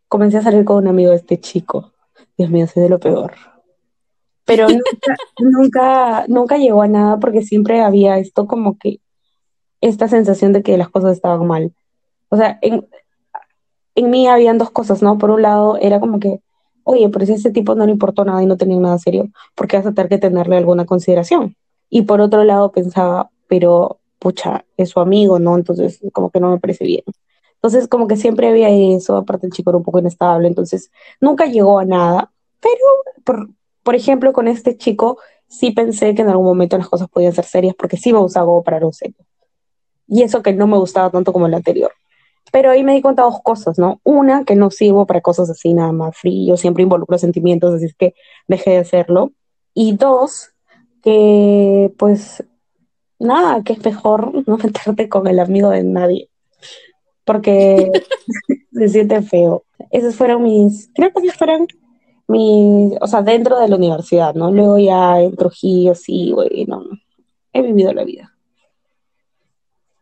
Speaker 2: comencé a salir con un amigo de este chico. Dios mío, soy de lo peor pero <laughs> nunca, nunca, nunca llegó a nada porque siempre había esto como que esta sensación de que las cosas estaban mal. O sea, en, en mí habían dos cosas, ¿no? Por un lado era como que, oye, pero si a ese tipo no le importó nada y no tenía nada serio, ¿por qué vas a tener que tenerle alguna consideración? Y por otro lado pensaba, pero pucha, es su amigo, ¿no? Entonces como que no me parece bien. Entonces como que siempre había eso, aparte el chico era un poco inestable, entonces nunca llegó a nada, pero por, por ejemplo, con este chico sí pensé que en algún momento las cosas podían ser serias porque sí me como para un serio. Y eso que no me gustaba tanto como el anterior. Pero ahí me di cuenta dos cosas, ¿no? Una, que no sirvo para cosas así nada más frío, siempre involucro sentimientos, así es que dejé de hacerlo. Y dos, que pues nada, que es mejor <laughs> no meterte con el amigo de nadie, porque <laughs> se siente feo. Esos fueron mis, creo que fueron mi, o sea, dentro de la universidad, ¿no? Luego ya en Trujillo, sí, güey, no, he vivido la vida.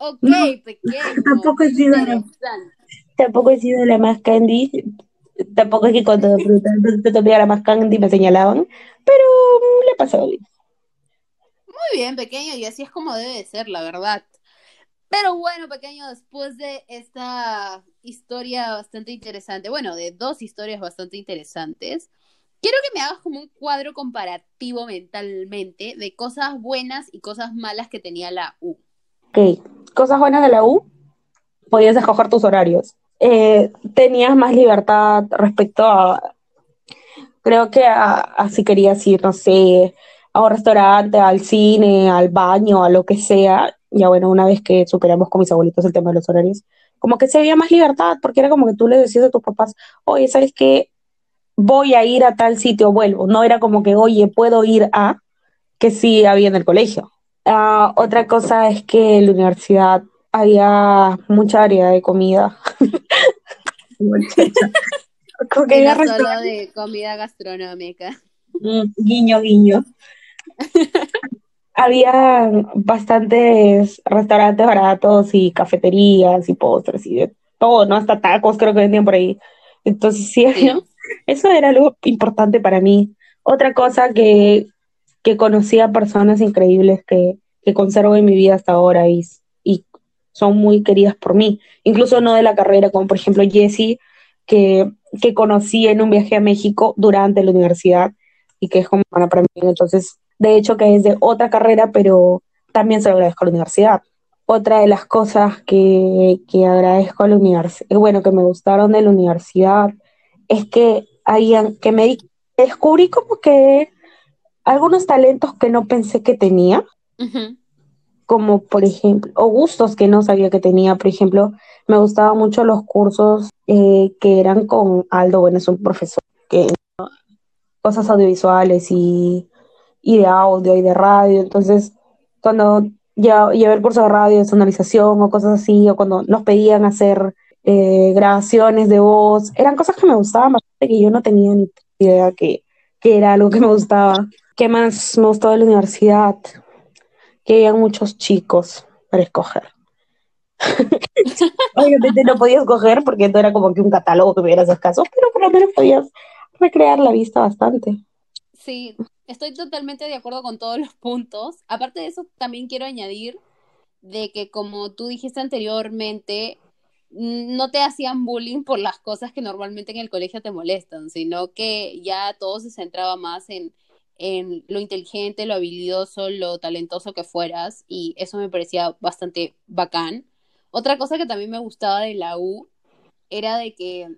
Speaker 1: Ok, pequeño.
Speaker 2: Tampoco he sido la, tampoco he sido la más candy, tampoco es que cuando te tomé la más candy me señalaban, pero le he pasado bien.
Speaker 1: Muy bien, pequeño, y así es como debe de ser, la verdad. Pero bueno, pequeño, después de esta historia bastante interesante, bueno, de dos historias bastante interesantes, quiero que me hagas como un cuadro comparativo mentalmente de cosas buenas y cosas malas que tenía la U.
Speaker 2: Ok, cosas buenas de la U, podías escoger tus horarios. Eh, tenías más libertad respecto a, creo que a, si querías ir, no sé, a un restaurante, al cine, al baño, a lo que sea, ya bueno, una vez que superamos con mis abuelitos el tema de los horarios, como que se había más libertad, porque era como que tú le decías a tus papás, oye, ¿sabes qué? Voy a ir a tal sitio, vuelvo. No era como que, oye, puedo ir a, que sí había en el colegio. Ah, otra cosa es que en la universidad había mucha área de comida. <laughs>
Speaker 1: como que era solo de comida gastronómica.
Speaker 2: Mm, guiño, guiño. <laughs> había bastantes restaurantes baratos y cafeterías y postres y de todo, ¿no? Hasta tacos creo que vendían por ahí. Entonces sí, <laughs> eso era algo importante para mí. Otra cosa que, que conocí a personas increíbles que, que conservo en mi vida hasta ahora y, y son muy queridas por mí. Incluso no de la carrera, como por ejemplo Jessie, que, que conocí en un viaje a México durante la universidad y que es como para mí. Entonces, de hecho que es de otra carrera, pero también se lo agradezco a la universidad. otra de las cosas que, que agradezco a la universidad, bueno, que me gustaron de la universidad, es que, hayan, que me descubrí como que algunos talentos que no pensé que tenía, como por ejemplo, o gustos que no sabía que tenía, por ejemplo, me gustaban mucho los cursos eh, que eran con Aldo, bueno, es un profesor que cosas audiovisuales y, y de audio y de radio, entonces cuando ya llevé el curso de radio, de sonorización o cosas así, o cuando nos pedían hacer eh, grabaciones de voz, eran cosas que me gustaban bastante, que yo no tenía ni idea que, que era algo que me gustaba. ¿Qué más me gustó de la universidad? Que había muchos chicos para escoger. <laughs> Obviamente no podías escoger porque no era como que un catálogo que me esos casos, pero por lo menos podías recrear la vista bastante.
Speaker 1: Sí, estoy totalmente de acuerdo con todos los puntos. Aparte de eso, también quiero añadir de que como tú dijiste anteriormente, no te hacían bullying por las cosas que normalmente en el colegio te molestan, sino que ya todo se centraba más en, en lo inteligente, lo habilidoso, lo talentoso que fueras, y eso me parecía bastante bacán. Otra cosa que también me gustaba de la U era de que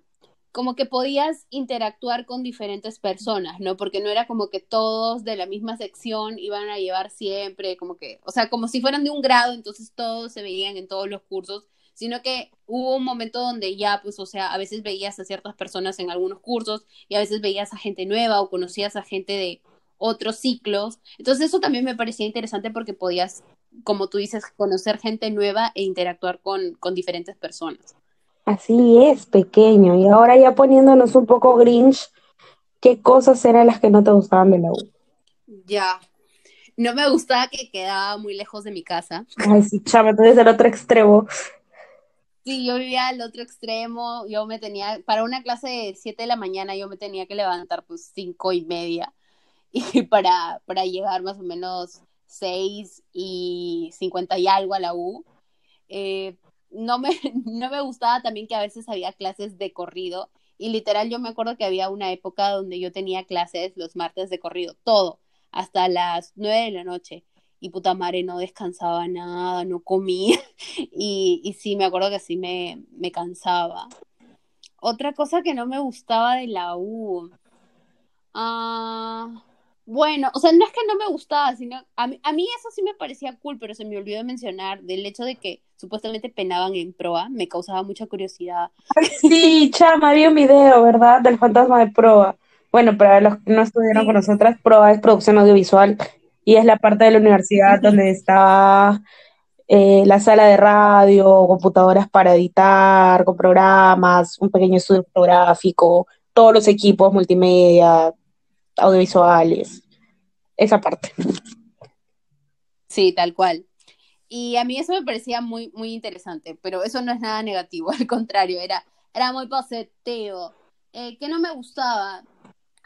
Speaker 1: como que podías interactuar con diferentes personas, ¿no? Porque no era como que todos de la misma sección iban a llevar siempre, como que, o sea, como si fueran de un grado, entonces todos se veían en todos los cursos, sino que hubo un momento donde ya, pues, o sea, a veces veías a ciertas personas en algunos cursos y a veces veías a gente nueva o conocías a gente de otros ciclos. Entonces eso también me parecía interesante porque podías, como tú dices, conocer gente nueva e interactuar con, con diferentes personas.
Speaker 2: Así es, pequeño. Y ahora ya poniéndonos un poco grinch, ¿qué cosas eran las que no te gustaban de la U?
Speaker 1: Ya. No me gustaba que quedaba muy lejos de mi casa.
Speaker 2: Ay, sí, chama, tú eres el otro extremo.
Speaker 1: Sí, yo vivía al otro extremo, yo me tenía, para una clase de 7 de la mañana yo me tenía que levantar pues cinco y media y para, para llegar más o menos 6 y 50 y algo a la U. Eh, no me, <laughs> no me gustaba también que a veces había clases de corrido y literal yo me acuerdo que había una época donde yo tenía clases los martes de corrido, todo, hasta las nueve de la noche. Y puta madre, no descansaba nada, no comía. <laughs> Y, y sí, me acuerdo que sí me, me cansaba. Otra cosa que no me gustaba de la U. Ah, bueno, o sea, no es que no me gustaba, sino a mí, a mí eso sí me parecía cool, pero se me olvidó mencionar del hecho de que supuestamente penaban en proa, me causaba mucha curiosidad.
Speaker 2: sí, <laughs> chama, había un video, ¿verdad? Del fantasma de proa. Bueno, para los que no estuvieron con nosotras, proa es producción audiovisual y es la parte de la universidad donde está eh, la sala de radio, computadoras para editar, con programas, un pequeño estudio fotográfico, todos los equipos multimedia, audiovisuales, esa parte.
Speaker 1: Sí, tal cual. Y a mí eso me parecía muy, muy interesante, pero eso no es nada negativo, <laughs> al contrario, era, era muy positivo. Eh, que no me gustaba,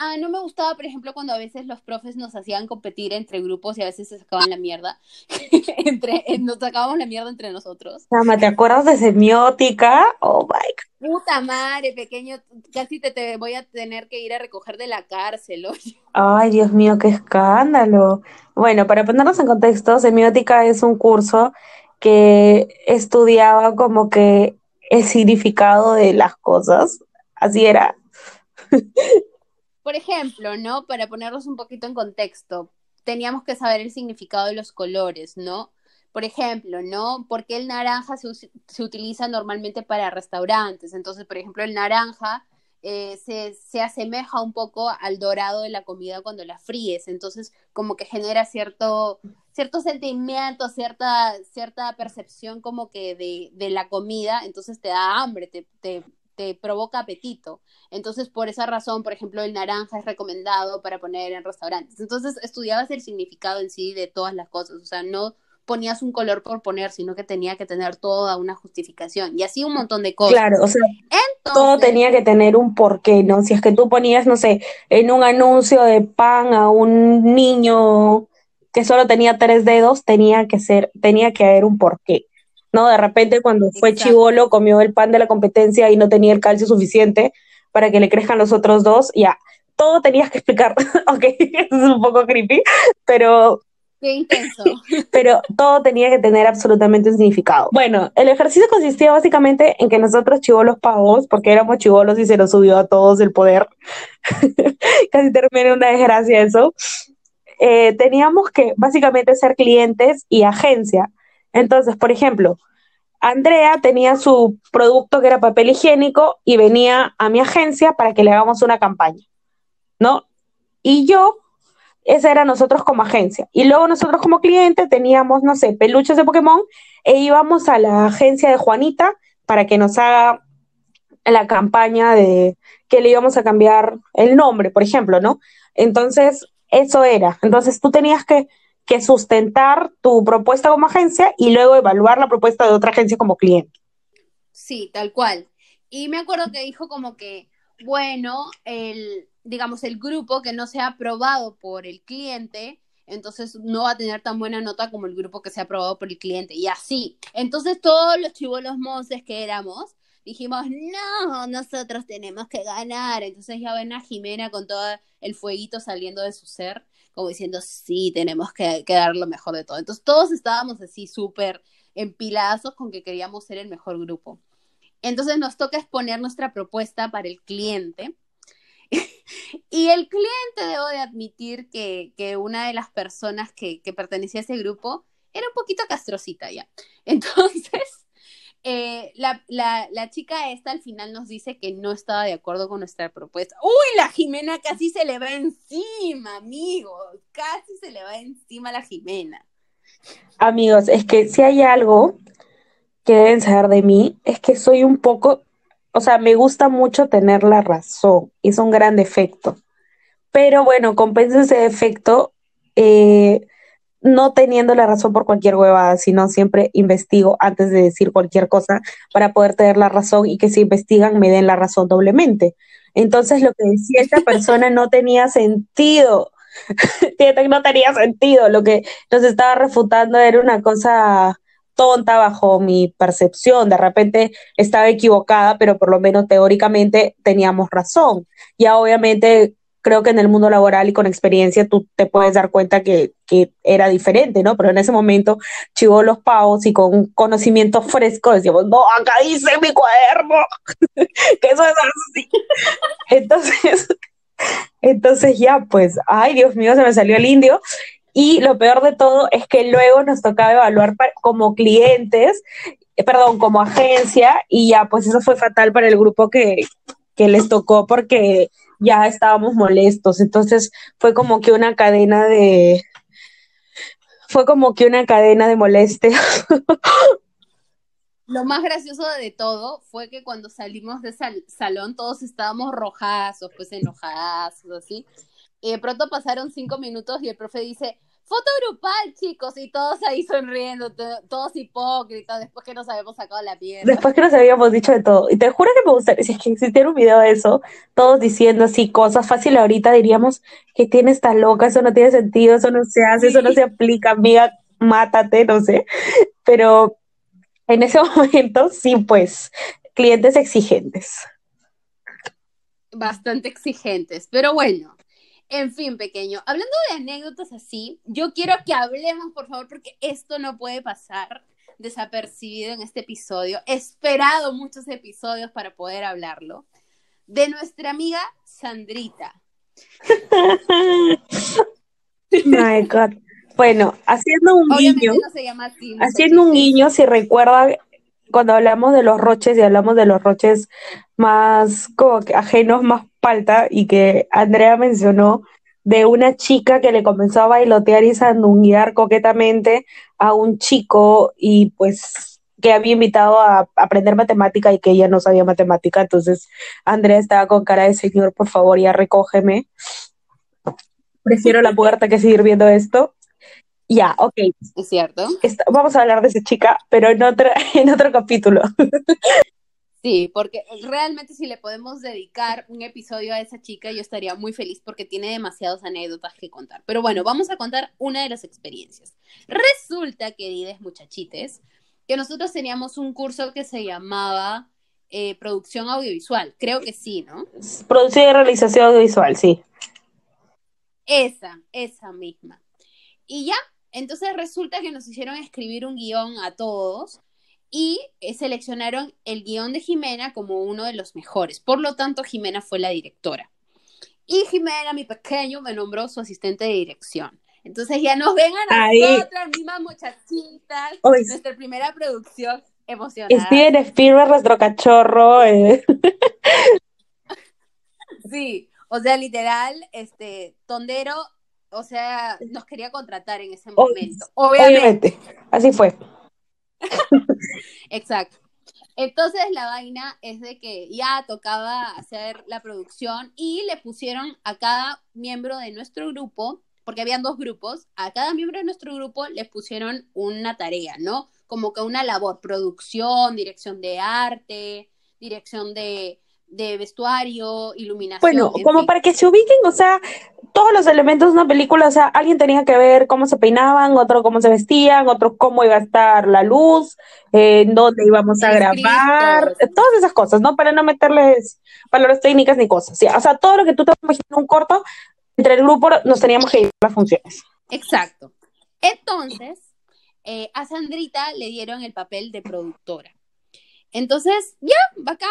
Speaker 1: Ah, no me gustaba, por ejemplo, cuando a veces los profes nos hacían competir entre grupos y a veces se sacaban la mierda. <laughs> entre, eh, nos sacábamos la mierda entre nosotros.
Speaker 2: ¿te acuerdas de semiótica? Oh my
Speaker 1: Puta madre, pequeño, casi te, te voy a tener que ir a recoger de la cárcel, oye.
Speaker 2: Ay, Dios mío, qué escándalo. Bueno, para ponernos en contexto, semiótica es un curso que estudiaba como que el significado de las cosas. Así era. <laughs>
Speaker 1: Por ejemplo, ¿no? Para ponerlos un poquito en contexto, teníamos que saber el significado de los colores, ¿no? Por ejemplo, ¿no? Porque el naranja se, se utiliza normalmente para restaurantes. Entonces, por ejemplo, el naranja eh, se, se, asemeja un poco al dorado de la comida cuando la fríes. Entonces, como que genera cierto, cierto sentimiento, cierta, cierta percepción como que de, de la comida. Entonces te da hambre, te, te provoca apetito. Entonces, por esa razón, por ejemplo, el naranja es recomendado para poner en restaurantes. Entonces, estudiabas el significado en sí de todas las cosas, o sea, no ponías un color por poner, sino que tenía que tener toda una justificación y así un montón de cosas.
Speaker 2: Claro, o sea, todo tenía que tener un porqué, ¿no? Si es que tú ponías, no sé, en un anuncio de pan a un niño que solo tenía tres dedos, tenía que ser, tenía que haber un porqué. ¿No? De repente cuando fue chivolo comió el pan de la competencia y no tenía el calcio suficiente para que le crezcan los otros dos, ya, todo tenías que explicar, <laughs> ok, es un poco creepy, pero
Speaker 1: Qué intenso. <laughs>
Speaker 2: Pero todo tenía que tener absolutamente un significado. Bueno, el ejercicio consistía básicamente en que nosotros chivolos pagos, porque éramos chivolos y se nos subió a todos el poder, <laughs> casi termina una desgracia eso, eh, teníamos que básicamente ser clientes y agencia. Entonces, por ejemplo, Andrea tenía su producto que era papel higiénico y venía a mi agencia para que le hagamos una campaña, ¿no? Y yo esa era nosotros como agencia. Y luego nosotros como cliente teníamos, no sé, peluches de Pokémon e íbamos a la agencia de Juanita para que nos haga la campaña de que le íbamos a cambiar el nombre, por ejemplo, ¿no? Entonces, eso era. Entonces, tú tenías que, que sustentar tu propuesta como agencia y luego evaluar la propuesta de otra agencia como cliente.
Speaker 1: Sí, tal cual. Y me acuerdo que dijo como que, bueno, el, digamos, el grupo que no sea aprobado por el cliente, entonces no va a tener tan buena nota como el grupo que sea aprobado por el cliente. Y así. Entonces todos los chivolos mozes que éramos, dijimos, no, nosotros tenemos que ganar. Entonces ya ven a Jimena con todo el fueguito saliendo de su ser, como diciendo, sí, tenemos que, que dar lo mejor de todo. Entonces todos estábamos así súper empilazos con que queríamos ser el mejor grupo. Entonces nos toca exponer nuestra propuesta para el cliente <laughs> y el cliente, debo de admitir que, una de las personas que, pertenecía a ese grupo era un poquito castrosita ya. <laughs> Entonces, eh, la, chica esta al final nos dice que no estaba de acuerdo con nuestra propuesta. Uy, la Jimena casi se le va encima, amigos. Casi se le va encima la Jimena.
Speaker 2: Amigos, es que si hay algo que deben saber de mí, es que soy un poco o sea, me gusta mucho tener la razón, es un gran defecto. Pero bueno, compensa ese defecto eh, no teniendo la razón por cualquier huevada, sino siempre investigo antes de decir cualquier cosa para poder tener la razón y que si investigan me den la razón doblemente. Entonces lo que decía esta persona no tenía sentido. <laughs> no tenía sentido. Lo que nos estaba refutando era una cosa tonta bajo mi percepción, de repente estaba equivocada, pero por lo menos teóricamente teníamos razón. Ya obviamente creo que en el mundo laboral y con experiencia tú te puedes dar cuenta que, era diferente, ¿no? Pero en ese momento chivo los pavos y con un conocimiento fresco decíamos, no, acá dice mi cuaderno, <laughs> que eso es así. Entonces, <laughs> entonces ya, pues, ay, Dios mío, se me salió el indio. Y lo peor de todo es que luego nos tocaba evaluar como clientes, eh, perdón, como agencia, y ya, pues eso fue fatal para el grupo que, que les tocó porque ya estábamos molestos. Entonces fue como que una cadena de, fue como que una cadena de molestia. <laughs>
Speaker 1: Lo más gracioso de todo fue que cuando salimos de ese salón todos estábamos rojazos, pues enojazos, así. Y de pronto pasaron cinco minutos y el profe dice, foto grupal, chicos, y todos ahí sonriendo, todos hipócritas, después que nos habíamos sacado la piel.
Speaker 2: Después que nos habíamos dicho de todo. Y te juro que me gustaría, si es que existiera un video de eso, todos diciendo así cosas fácil ahorita diríamos que tienes esta loca, eso no tiene sentido, eso no se hace, eso no se aplica, amiga, mátate, no sé. Pero en ese <laughs> momento, sí, pues, clientes exigentes.
Speaker 1: Bastante exigentes, pero bueno, en fin, pequeño, hablando de anécdotas así, yo quiero que hablemos, por favor, porque esto no puede pasar desapercibido en este episodio. He esperado muchos episodios para poder hablarlo. De nuestra amiga Sandrita. <laughs>
Speaker 2: My God. Bueno, haciendo un guiño, haciendo un guiño, si recuerda cuando hablamos de los roches y hablamos de los roches más como que ajenos, más falta y que Andrea mencionó de una chica que le comenzó a bailotear y sandunguear coquetamente a un chico y pues que había invitado a aprender matemática y que ella no sabía matemática, entonces Andrea estaba con cara de señor, por favor, ya recógeme. Prefiero la puerta que seguir viendo esto. Ya, ok.
Speaker 1: Es cierto.
Speaker 2: vamos a hablar de esa chica, pero en otro, <laughs> en otro capítulo.
Speaker 1: Sí, porque realmente si le podemos dedicar un episodio a esa chica, yo estaría muy feliz porque tiene demasiadas anécdotas que contar. Pero bueno, vamos a contar una de las experiencias. Resulta, queridas muchachites, que nosotros teníamos un curso que se llamaba eh, producción audiovisual. Creo que sí, ¿no?
Speaker 2: Producción y realización audiovisual, sí.
Speaker 1: Esa, esa misma. Y ya, Entonces resulta que nos hicieron escribir un guion a todos y eh, seleccionaron el guion de Jimena como uno de los mejores. Por lo tanto, Jimena fue la directora. Y Jimena, mi pequeño, me nombró su asistente de dirección. Entonces ya nos ven a nosotras, mismas muchachitas, nuestra primera producción emocionada.
Speaker 2: Steven Spielberg, nuestro cachorro. Eh.
Speaker 1: Sí, o sea, literal, este, Tondero, o sea, nos quería contratar en ese momento.
Speaker 2: Obviamente. Así fue. <laughs>
Speaker 1: Exacto. Entonces la vaina es de que ya tocaba hacer la producción y le pusieron a cada miembro de nuestro grupo, porque habían dos grupos, a cada miembro de nuestro grupo le pusieron una tarea, ¿no? Como que una labor, producción, dirección de arte, dirección de, de vestuario, iluminación.
Speaker 2: Bueno, como para que se ubiquen, o sea, todos los elementos de una película, o sea, alguien tenía que ver cómo se peinaban, otro cómo se vestían, otro cómo iba a estar la luz, eh, dónde íbamos a grabar, todas esas cosas, ¿no? Para no meterles palabras técnicas ni cosas. o sea, todo lo que tú te imaginas en un corto, entre el grupo nos teníamos que ir las funciones.
Speaker 1: Exacto. Entonces, eh, a Sandrita le dieron el papel de productora. Entonces, ya, bacán,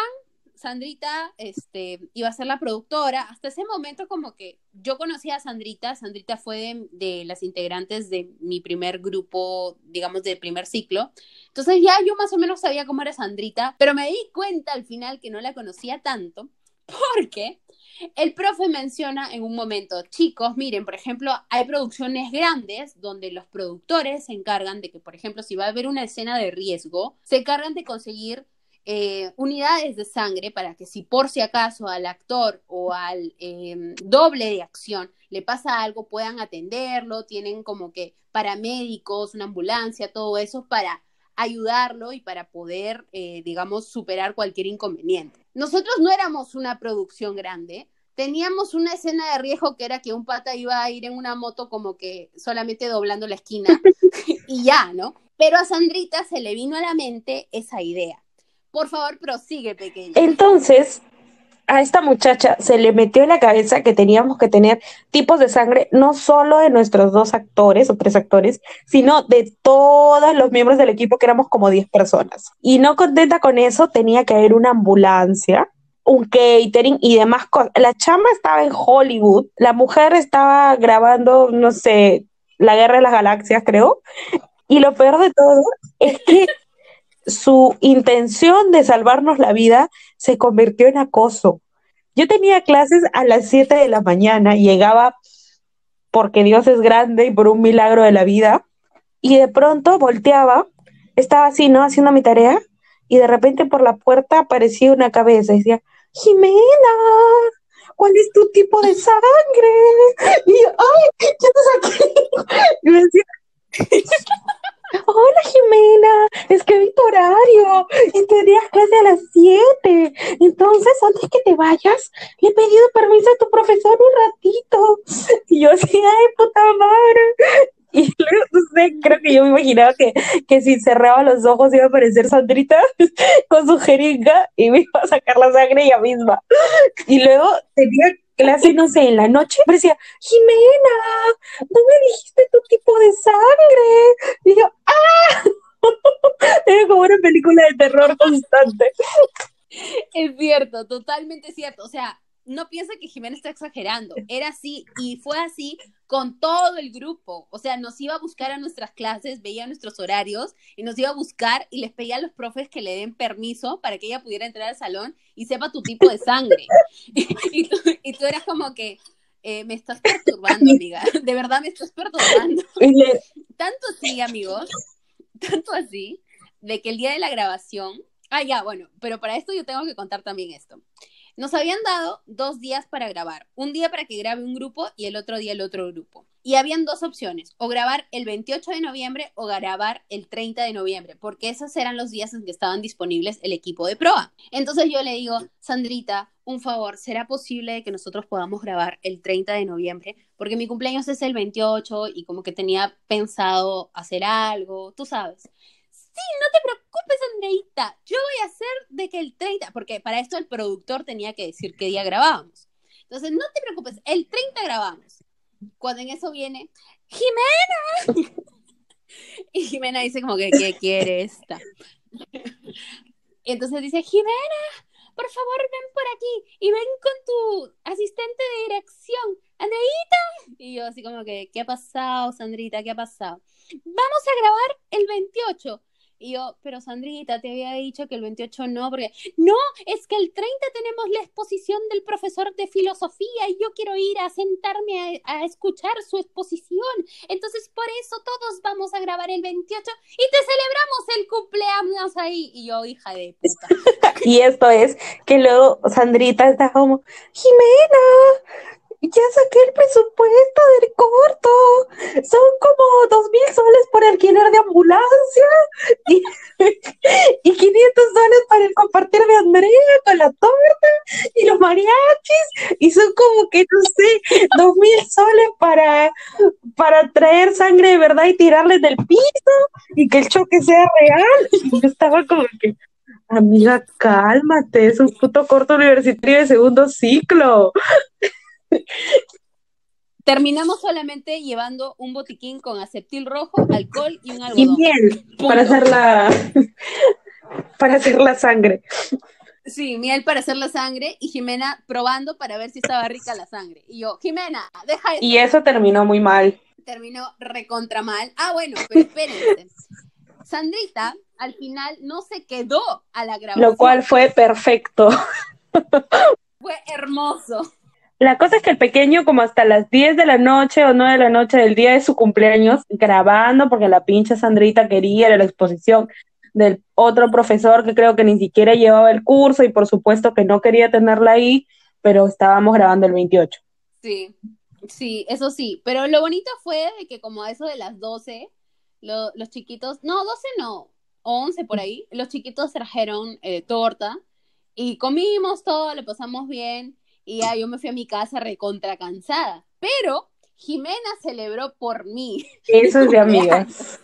Speaker 1: Sandrita este, iba a ser la productora. Hasta ese momento como que yo conocía a Sandrita. Sandrita fue de, las integrantes de mi primer grupo, digamos, del primer ciclo. Entonces ya yo más o menos sabía cómo era Sandrita, pero me di cuenta al final que no la conocía tanto porque el profe menciona en un momento, chicos, miren, por ejemplo, hay producciones grandes donde los productores se encargan de que, por ejemplo, si va a haber una escena de riesgo, se encargan de conseguir eh, unidades de sangre para que si por si acaso al actor o al em, doble de acción le pasa algo, puedan atenderlo, tienen como que paramédicos, una ambulancia, todo eso para ayudarlo y para poder, eh, digamos, superar cualquier inconveniente. Nosotros no éramos una producción grande, teníamos una escena de riesgo que era que un pata iba a ir en una moto como que solamente doblando la esquina <laughs> y ya, ¿no? Pero a Sandrita se le vino a la mente esa idea. Por favor, prosigue, pequeño.
Speaker 2: Entonces, a esta muchacha se le metió en la cabeza que teníamos que tener tipos de sangre no solo de nuestros dos actores o tres actores, sino de todos los miembros del equipo, que éramos como 10 personas. Y no contenta con eso, tenía que haber una ambulancia, un catering y demás cosas. La chamba estaba en Hollywood, la mujer estaba grabando, no sé, la guerra de las galaxias, creo. Y lo peor de todo es que su intención de salvarnos la vida se convirtió en acoso. Yo tenía clases a las 7 de la mañana, llegaba porque Dios es grande y por un milagro de la vida, y de pronto volteaba, estaba así, ¿no? Haciendo mi tarea, y de repente por la puerta aparecía una cabeza y decía, Jimena, ¿cuál es tu tipo de sangre? Y yo, ay, ¿qué estás aquí? <laughs> Y me decía, Hola Jimena, es que vi tu horario y tenías clase a las 7. Entonces, antes que te vayas, le he pedido permiso a tu profesor un ratito. Y yo así, ay, puta madre. Y luego, no sé, creo que yo me imaginaba que, que si cerraba los ojos iba a aparecer Sandrita <laughs> con su jeringa y me iba a sacar la sangre ella misma. Y luego tenía clase, no sé, en la noche, me decía, Jimena, no me dijiste tu tipo de sangre. Y yo, ¡ah! <laughs> Era como una película de terror constante.
Speaker 1: Es cierto, totalmente cierto. O sea, no piensa que Jimena está exagerando, <laughs> era así y fue así con todo el grupo, o sea, nos iba a buscar a nuestras clases, veía nuestros horarios y nos iba a buscar y les pedía a los profes que le den permiso para que ella pudiera entrar al salón y sepa tu tipo de sangre. <laughs> y, tú, eras como que, eh, me estás perturbando, amiga, <laughs> de verdad me estás perturbando. tanto así, amigos, tanto así, de que el día de la grabación, ah, ya, bueno, pero para esto yo tengo que contar también esto. Nos habían dado dos días para grabar, un día para que grabe un grupo y el otro día el otro grupo. Y habían dos opciones, o grabar el 28 de noviembre o grabar el 30 de noviembre, porque esos eran los días en que estaban disponibles el equipo de proa. Entonces yo le digo, Sandrita, un favor, ¿será posible que nosotros podamos grabar el 30 de noviembre? Porque mi cumpleaños es el 28 y como que tenía pensado hacer algo, tú sabes sí, no te preocupes, Andreita, yo voy a hacer de que el 30, porque para esto el productor tenía que decir qué día grabábamos. Entonces, no te preocupes, el 30 grabamos. Cuando en eso viene, Jimena, <laughs> Y Jimena dice como que, ¿qué quiere esta? Y entonces dice, Jimena, por favor, ven por aquí y ven con tu asistente de dirección, Andreita. Y yo así como que, ¿qué ha pasado, Sandrita? ¿Qué ha pasado? Vamos a grabar el 28. Y yo, pero Sandrita, te había dicho que el 28 no, porque no, es que el 30 tenemos la exposición del profesor de filosofía y yo quiero ir a sentarme a, escuchar su exposición. Entonces, por eso todos vamos a grabar el 28 y te celebramos el cumpleaños ahí. Y yo, hija de puta. <laughs>
Speaker 2: y esto es que luego Sandrita está como, Jimena, ya saqué el presupuesto del corto. Son como dos mil soles por alquiler de ambulancia y, <laughs> y 500 soles para el compartir de Andrea con la torta y los mariachis. Y son como que, no sé, dos mil soles para, para traer sangre de verdad y tirarles del piso y que el choque sea real. <laughs> Y yo estaba como que, amiga, cálmate, es un puto corto universitario de segundo ciclo. <laughs>
Speaker 1: Terminamos solamente llevando un botiquín con aceptil rojo, alcohol y un algodón.
Speaker 2: Y miel para hacer la <laughs> para hacer la sangre.
Speaker 1: Sí, miel para hacer la sangre y Jimena probando para ver si estaba rica la sangre. Y yo, Jimena, deja eso.
Speaker 2: Y eso terminó muy mal.
Speaker 1: Terminó recontra mal. Ah, bueno, pero espérense. <laughs> Sandrita al final no se quedó a la grabación.
Speaker 2: Lo cual fue perfecto.
Speaker 1: Fue hermoso.
Speaker 2: La cosa es que el pequeño, como hasta las 10 de la noche o 9 de la noche del día de su cumpleaños, grabando, porque la pinche Sandrita quería la exposición del otro profesor que creo que ni siquiera llevaba el curso y por supuesto que no quería tenerla ahí, pero estábamos grabando el 28.
Speaker 1: Sí, sí, eso sí, pero lo bonito fue de que como a eso de las 12, lo, los chiquitos, no, 12 no, 11 por ahí, los chiquitos trajeron eh, torta y comimos todo, le pasamos bien y ya yo me fui a mi casa recontra cansada. Pero Jimena celebró por mí.
Speaker 2: Eso es de <laughs> amigas.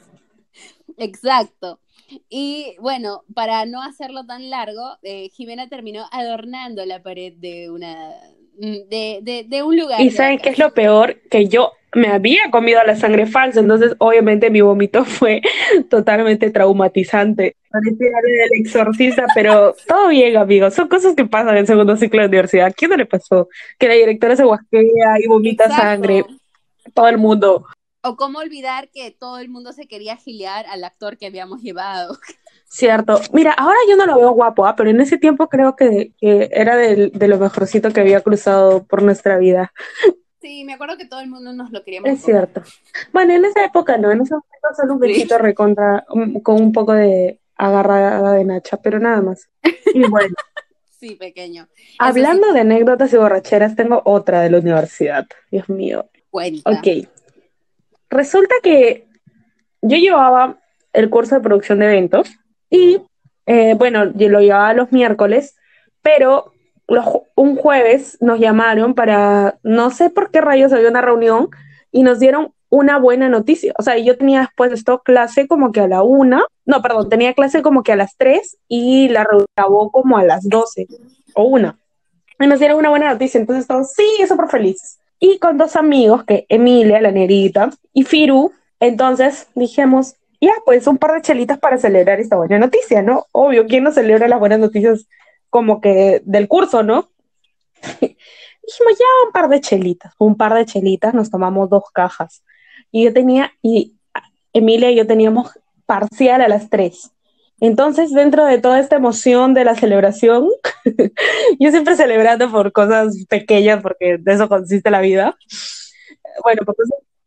Speaker 1: Exacto. Y bueno, para no hacerlo tan largo, eh, Jimena terminó adornando la pared de una de, de, de un lugar.
Speaker 2: ¿Y saben qué es lo peor? Que yo me había comido la sangre falsa, entonces obviamente mi vómito <laughs> fue totalmente traumatizante. Parecía el exorcista, pero <laughs> todo bien, amigos. Son cosas que pasan en el segundo ciclo de universidad. ¿A quién no le pasó? Que la directora se guasquea y vomita Exacto. sangre. Todo el mundo.
Speaker 1: O cómo olvidar que todo el mundo se quería afiliar al actor que habíamos llevado. <laughs>
Speaker 2: Cierto. Mira, ahora yo no lo veo guapo, ¿eh? pero en ese tiempo creo que, que era de, de, lo mejorcito que había cruzado por nuestra vida.
Speaker 1: Sí, me acuerdo que todo el mundo nos lo queríamos.
Speaker 2: Es cierto. Bueno, en esa época no, en esa época solo un besito sí. recontra, con un poco de agarrada de Nacha, pero nada más. Y bueno. <laughs>
Speaker 1: sí, pequeño.
Speaker 2: Hablando sí. de anécdotas y borracheras, tengo otra de la universidad. Dios mío.
Speaker 1: Cuenta.
Speaker 2: Ok. Resulta que yo llevaba el curso de producción de eventos y, eh, bueno, yo lo llevaba los miércoles, pero los, un jueves nos llamaron para, no sé por qué rayos había una reunión y nos dieron una buena noticia. O sea, yo tenía después de esto clase como que a la una, no, perdón, tenía clase como que a las tres y la acabó como a las doce o una. Y nos dieron una buena noticia, entonces estamos, sí, súper felices. Y con dos amigos, que Emilia, la nerita, y Firu, entonces dijimos, ya, pues un par de chelitas para celebrar esta buena noticia, ¿no? Obvio, ¿quién no celebra las buenas noticias como que del curso, ¿no? <laughs> Dijimos, ya un par de chelitas, un par de chelitas, nos tomamos dos cajas. Y yo tenía, y Emilia y yo teníamos parcial a las tres. Entonces, dentro de toda esta emoción de la celebración, <laughs> yo siempre celebrando por cosas pequeñas, porque de eso consiste la vida. Bueno, pues,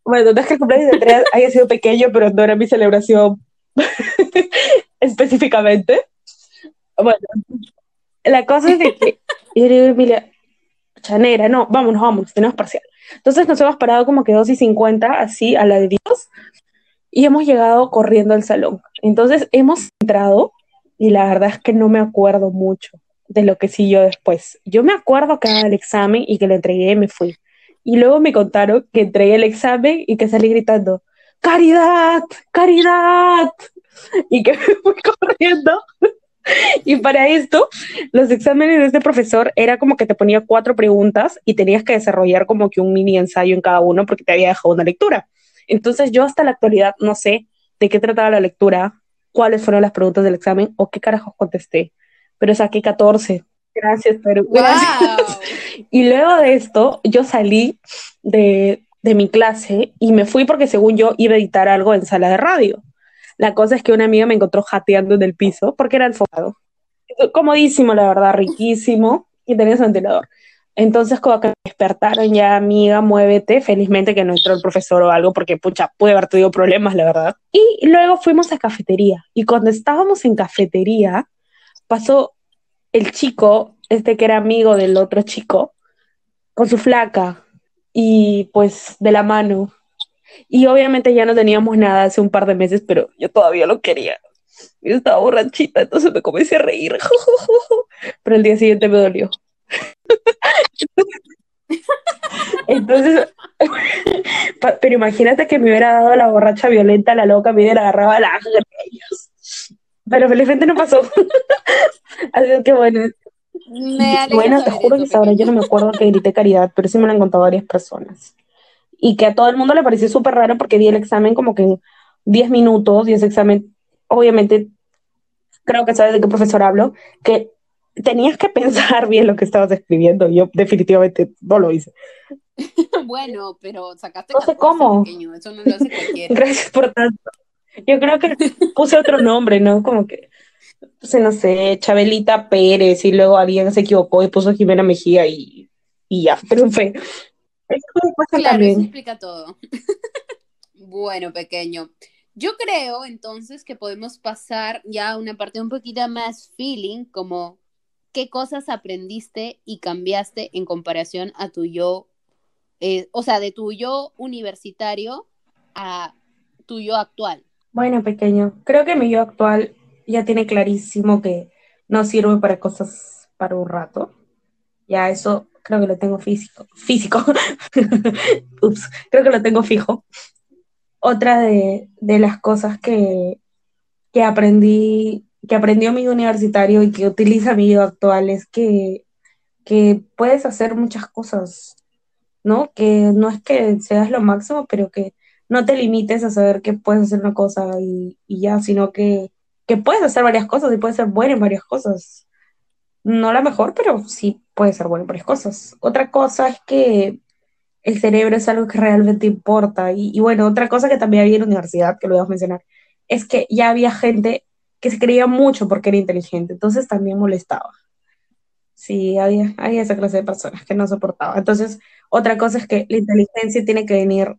Speaker 2: bueno, no es que el cumpleaños de Andrea haya sido pequeño, pero no era mi celebración <laughs> específicamente. Bueno, la cosa es de que <laughs> yo le digo Emilia, chanera, no, vámonos, vámonos, tenemos parcial. Entonces nos hemos parado como que 2 y 50, así a la de Dios, y hemos llegado corriendo al salón. Entonces hemos entrado, y la verdad es que no me acuerdo mucho de lo que siguió después. Yo me acuerdo que era el examen y que le entregué y me fui. Y luego me contaron que entregué el examen y que salí gritando, ¡Caridad! ¡Caridad! Y que <laughs> me fui corriendo. <laughs> Y para esto, los exámenes de este profesor era como que te ponía cuatro preguntas y tenías que desarrollar como que un mini ensayo en cada uno porque te había dejado una lectura. Entonces yo hasta la actualidad no sé de qué trataba la lectura, cuáles fueron las preguntas del examen o qué carajos contesté. Pero saqué 14. Gracias, pero gracias. <laughs> y luego de esto, yo salí de, de mi clase y me fui porque según yo iba a editar algo en sala de radio. La cosa es que una amiga me encontró jateando en el piso porque era enfocado. Comodísimo, la verdad, riquísimo y tenía su ventilador. Entonces, como que despertaron ya, amiga, muévete. Felizmente que no entró el profesor o algo, porque pucha, pude haber tenido problemas, la verdad. Y luego fuimos a cafetería. Y cuando estábamos en cafetería, pasó el chico, este que era amigo del otro chico, con su flaca y pues de la mano. Y obviamente ya no teníamos nada hace un par de meses, pero yo todavía lo quería. Yo estaba borrachita, entonces me comencé a reír. <laughs> Pero el día siguiente me dolió. <laughs> Entonces, <laughs> pero imagínate que me hubiera dado la borracha violenta, la loca, me hubiera agarrado a la Pero felizmente no pasó. Así que bueno. bueno, te juro que ahora yo no me acuerdo que grité caridad, pero sí me lo han contado varias personas. Y que a todo el mundo le pareció súper raro porque di el examen como que en 10 minutos y ese examen, obviamente, creo que sabes de qué profesor hablo, que tenías que <laughs> pensar bien lo que estabas escribiendo. Yo definitivamente no lo hice. <laughs>
Speaker 1: bueno, pero sacaste
Speaker 2: no sé cómo.
Speaker 1: Eso no lo hace cualquiera. <laughs>
Speaker 2: Gracias por tanto. Yo creo que puse otro nombre, ¿no? Como que, puse, no sé, Chabelita Pérez y luego alguien se equivocó y puso Jimena Mejía y, y ya, triunfé.
Speaker 1: Eso claro, eso explica todo. <laughs> bueno, pequeño. Yo creo entonces que podemos pasar ya a una parte un poquito más feeling, como qué cosas aprendiste y cambiaste en comparación a tu yo, eh, o sea, de tu yo universitario a tu yo actual?
Speaker 2: Bueno, pequeño, creo que mi yo actual ya tiene clarísimo que no sirve para cosas para un rato. Ya eso creo que lo tengo físico. Físico. <laughs> Ups, creo que lo tengo fijo. Otra de, de las cosas que, que aprendí que aprendió mi universitario y que utiliza mi vida actual es que, que puedes hacer muchas cosas, ¿no? Que no es que seas lo máximo, pero que no te limites a saber que puedes hacer una cosa y, y ya, sino que, que puedes hacer varias cosas y puedes ser bueno en varias cosas. No la mejor, pero sí puedes ser bueno en varias cosas. Otra cosa es que el cerebro es algo que realmente importa. Y, y bueno, otra cosa que también había en la universidad, que lo voy a mencionar, es que ya había gente que se creía mucho porque era inteligente, entonces también molestaba. Sí, había, había esa clase de personas que no soportaba. Entonces, otra cosa es que la inteligencia tiene que venir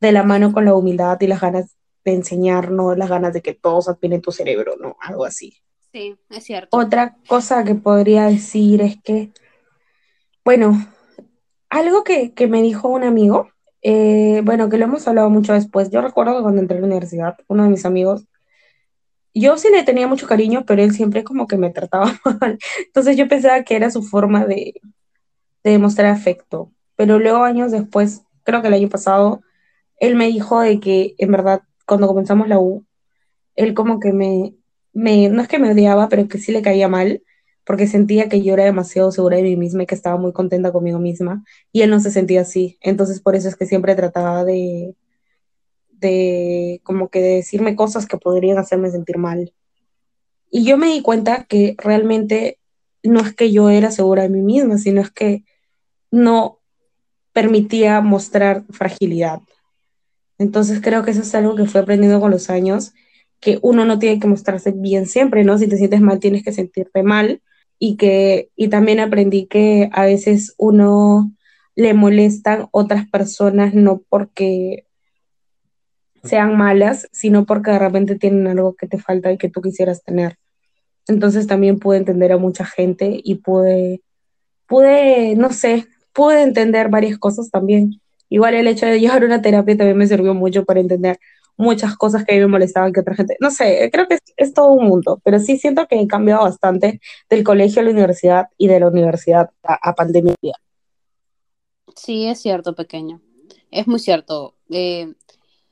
Speaker 2: de la mano con la humildad y las ganas de enseñar, no las ganas de que todos admiren tu cerebro, ¿no? Algo así.
Speaker 1: Sí, es cierto.
Speaker 2: Otra cosa que podría decir es que, bueno, algo que, que me dijo un amigo, eh, bueno, que lo hemos hablado mucho después. Yo recuerdo que cuando entré a la universidad, uno de mis amigos yo sí le tenía mucho cariño, pero él siempre como que me trataba <laughs> mal. Entonces yo pensaba que era su forma de, de demostrar afecto. Pero luego años después, creo que el año pasado, él me dijo de que en verdad cuando comenzamos la U, él como que me, me, no es que me odiaba, pero que sí le caía mal, porque sentía que yo era demasiado segura de mí misma y que estaba muy contenta conmigo misma, y él no se sentía así. Entonces por eso es que siempre trataba de, de como que de decirme cosas que podrían hacerme sentir mal. Y yo me di cuenta que realmente no es que yo era segura de mí misma, sino es que no permitía mostrar fragilidad. Entonces creo que eso es algo que fui aprendiendo con los años, que uno no tiene que mostrarse bien siempre, ¿no? Si te sientes mal, tienes que sentirte mal. Y que, y también aprendí que a veces uno le molestan otras personas no porque sean malas, sino porque de repente tienen algo que te falta y que tú quisieras tener. Entonces también pude entender a mucha gente y pude, pude, no sé, pude entender varias cosas también. Igual el hecho de llevar una terapia también me sirvió mucho para entender muchas cosas que a mí me molestaban que otra gente. No sé, creo que es, todo un mundo, pero sí siento que he cambiado bastante del colegio a la universidad y de la universidad a, pandemia.
Speaker 1: Sí, es cierto, pequeño. Es muy cierto. Eh,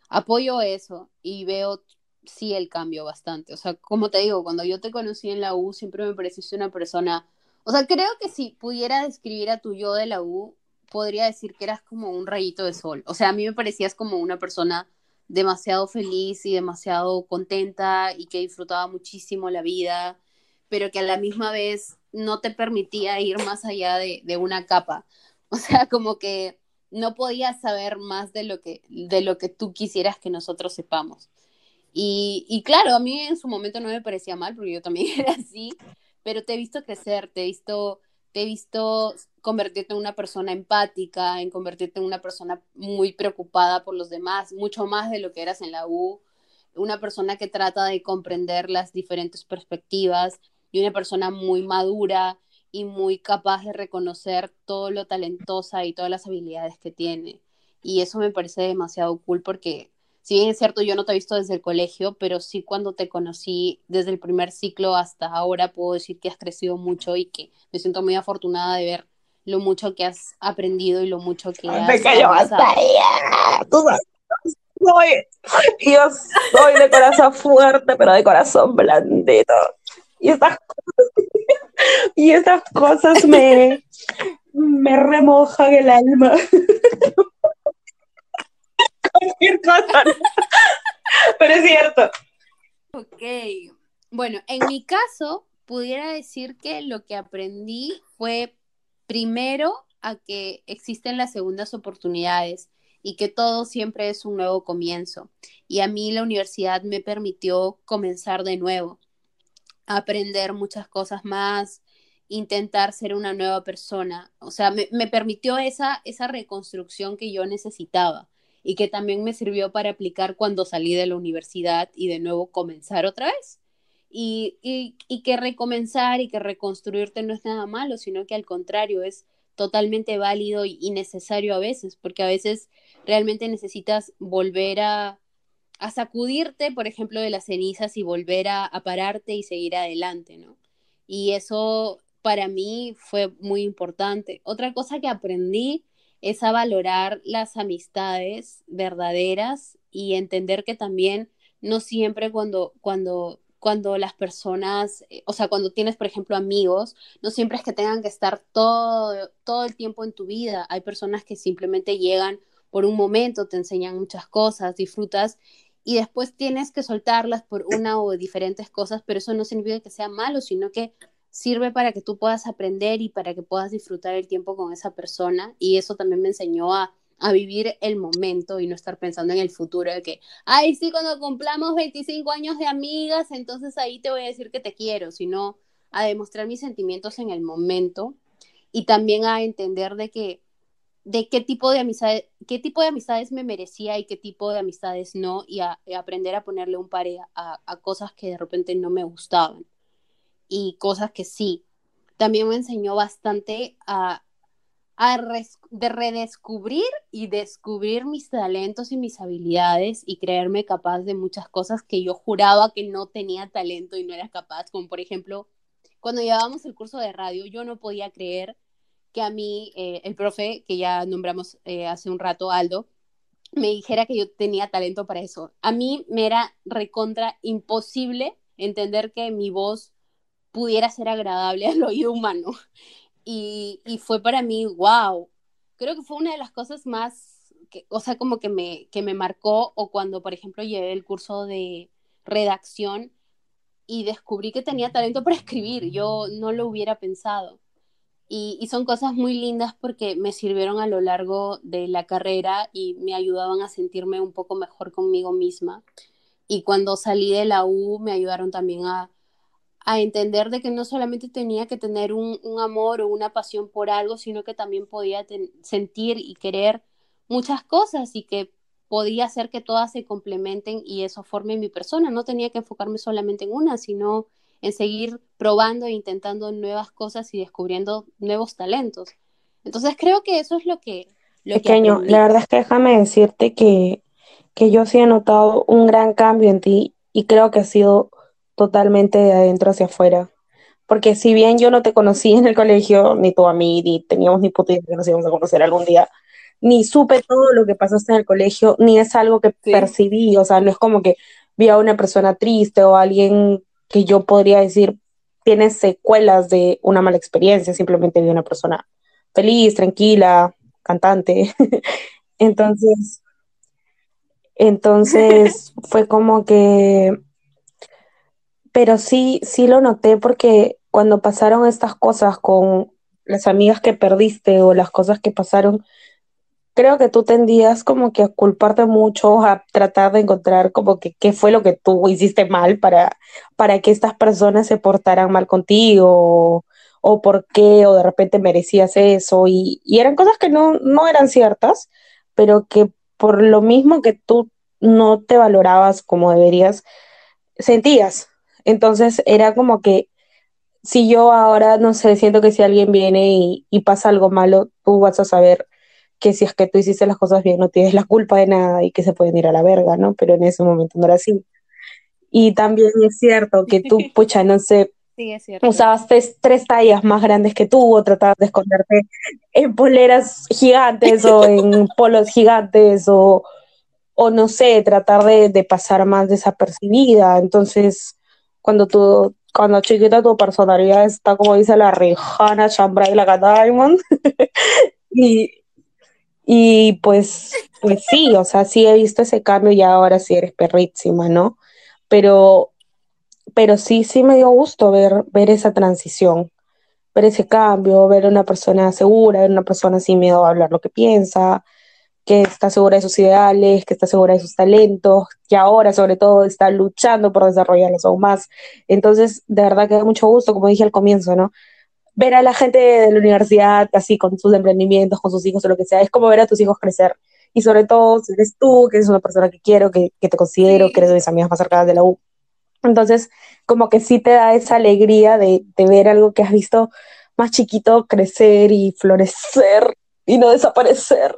Speaker 1: apoyo eso y veo sí el cambio bastante. O sea, como te digo, cuando yo te conocí en la U, siempre me pareciste una persona, o sea, creo que si pudiera describir a tu yo de la U, podría decir que eras como un rayito de sol. O sea, a mí me parecías como una persona demasiado feliz y demasiado contenta y que disfrutaba muchísimo la vida, pero que a la misma vez no te permitía ir más allá de, de una capa. <laughs> O sea, como que no podías saber más de lo que, de lo que tú quisieras que nosotros sepamos. Y, y, claro, a mí en su momento no me parecía mal, porque yo también <laughs> era así, pero te he visto crecer, te he visto, te he visto convertirte en una persona empática, en convertirte en una persona muy preocupada por los demás, mucho más de lo que eras en la U, una persona que trata de comprender las diferentes perspectivas y una persona muy madura y muy capaz de reconocer todo lo talentosa y todas las habilidades que tiene. Y eso me parece demasiado cool porque, si bien es cierto, yo no te he visto desde el colegio, pero sí cuando te conocí desde el primer ciclo hasta ahora, puedo decir que has crecido mucho y que me siento muy afortunada de ver lo mucho que has aprendido y lo mucho que has... Me cayó
Speaker 2: Tú soy, yo soy de corazón fuerte, pero de corazón blandito. Y estas cosas, y estas cosas me, me remojan el alma. Cualquier cosa. <laughs> Pero es cierto.
Speaker 1: Ok. Bueno, en mi caso, pudiera decir que lo que aprendí fue primero a que existen las segundas oportunidades y que todo siempre es un nuevo comienzo. Y a mí la universidad me permitió comenzar de nuevo aprender muchas cosas más, intentar ser una nueva persona. O sea, me, permitió esa, esa reconstrucción que yo necesitaba y que también me sirvió para aplicar cuando salí de la universidad y de nuevo comenzar otra vez. Y, y, que recomenzar y que reconstruirte no es nada malo, sino que al contrario es totalmente válido y necesario a veces, porque a veces realmente necesitas volver a, a sacudirte, por ejemplo, de las cenizas y volver a, pararte y seguir adelante, ¿no? Y eso para mí fue muy importante. Otra cosa que aprendí es a valorar las amistades verdaderas y entender que también no siempre cuando, cuando, cuando las personas, eh, o sea, cuando tienes, por ejemplo, amigos, no siempre es que tengan que estar todo, todo el tiempo en tu vida. Hay personas que simplemente llegan por un momento, te enseñan muchas cosas, disfrutas y después tienes que soltarlas por una o diferentes cosas, pero eso no significa que sea malo, sino que sirve para que tú puedas aprender y para que puedas disfrutar el tiempo con esa persona y eso también me enseñó a, a vivir el momento y no estar pensando en el futuro de que, ay, sí, cuando cumplamos 25 años de amigas, entonces ahí te voy a decir que te quiero, sino a demostrar mis sentimientos en el momento y también a entender de que de qué tipo de amistades, qué tipo de amistades me merecía y qué tipo de amistades no, y, a, aprender a ponerle un par a, a, cosas que de repente no me gustaban y cosas que sí. También me enseñó bastante a, a de redescubrir y descubrir mis talentos y mis habilidades y creerme capaz de muchas cosas que yo juraba que no tenía talento y no era capaz, como por ejemplo, cuando llevábamos el curso de radio, yo no podía creer que a mí eh, el profe, que ya nombramos eh, hace un rato, Aldo, me dijera que yo tenía talento para eso. A mí me era recontra imposible entender que mi voz pudiera ser agradable <laughs> al oído humano. Y, y fue para mí, wow, creo que fue una de las cosas más, que, o sea, como que me, que me marcó, o cuando, por ejemplo, llevé el curso de redacción y descubrí que tenía talento para escribir, yo no lo hubiera pensado. Y, son cosas muy lindas porque me sirvieron a lo largo de la carrera y me ayudaban a sentirme un poco mejor conmigo misma. Y cuando salí de la U me ayudaron también a, entender de que no solamente tenía que tener un, amor o una pasión por algo, sino que también podía sentir y querer muchas cosas y que podía hacer que todas se complementen y eso forme mi persona. No tenía que enfocarme solamente en una, sino en seguir probando e intentando nuevas cosas y descubriendo nuevos talentos. Entonces creo que eso es lo que... Lo
Speaker 2: Pequeño, la verdad es que déjame decirte que, que yo sí he notado un gran cambio en ti y creo que ha sido totalmente de adentro hacia afuera. Porque si bien yo no te conocí en el colegio, ni tú a mí, ni teníamos ni puta idea que nos íbamos a conocer algún día, ni supe todo lo que pasaste en el colegio, ni es algo que percibí, o sea, no es como que vi a una persona triste o alguien que yo podría decir tiene secuelas de una mala experiencia, simplemente vi una persona feliz, tranquila, cantante. <laughs> Entonces, Entonces fue como que, pero sí, sí lo noté porque cuando pasaron estas cosas con las amigas que perdiste o las cosas que pasaron, creo que tú tendías como que a culparte mucho, a tratar de encontrar como que qué fue lo que tú hiciste mal para, para que estas personas se portaran mal contigo o, o por qué o de repente merecías eso y, y eran cosas que no, no eran ciertas, pero que por lo mismo que tú no te valorabas como deberías, sentías. Entonces era como que si yo ahora, no sé, siento que si alguien viene y, y pasa algo malo, tú vas a saber que si es que tú hiciste las cosas bien, no tienes la culpa de nada y que se pueden ir a la verga, ¿no? Pero en ese momento no era así. Y también es cierto que tú, <laughs> pucha, no sé,
Speaker 1: Sí,
Speaker 2: usabas tres, tres tallas más grandes que tú o tratabas de esconderte en poleras gigantes o en <laughs> polos gigantes o, o no sé, tratar de, de pasar más desapercibida. Entonces, cuando tú, cuando chiquita tu personalidad está como dice la Rihanna Chambray la Diamond <laughs> y, y pues, pues sí, o sea, sí he visto ese cambio y ahora sí eres perrísima, ¿no? Pero, pero sí, sí me dio gusto ver, ver esa transición, ver ese cambio, ver una persona segura, ver una persona sin miedo a hablar lo que piensa, que está segura de sus ideales, que está segura de sus talentos, que ahora sobre todo está luchando por desarrollarlos aún más. Entonces, de verdad que da mucho gusto, como dije al comienzo, ¿no? ver a la gente de la universidad así con sus emprendimientos, con sus hijos o lo que sea, es como ver a tus hijos crecer. Y sobre todo, si eres tú, que eres una persona que quiero, que, que te considero, que eres de mis amigas más cercanas de la U. Entonces, como que sí te da esa alegría de, de ver algo que has visto más chiquito crecer y florecer y no desaparecer.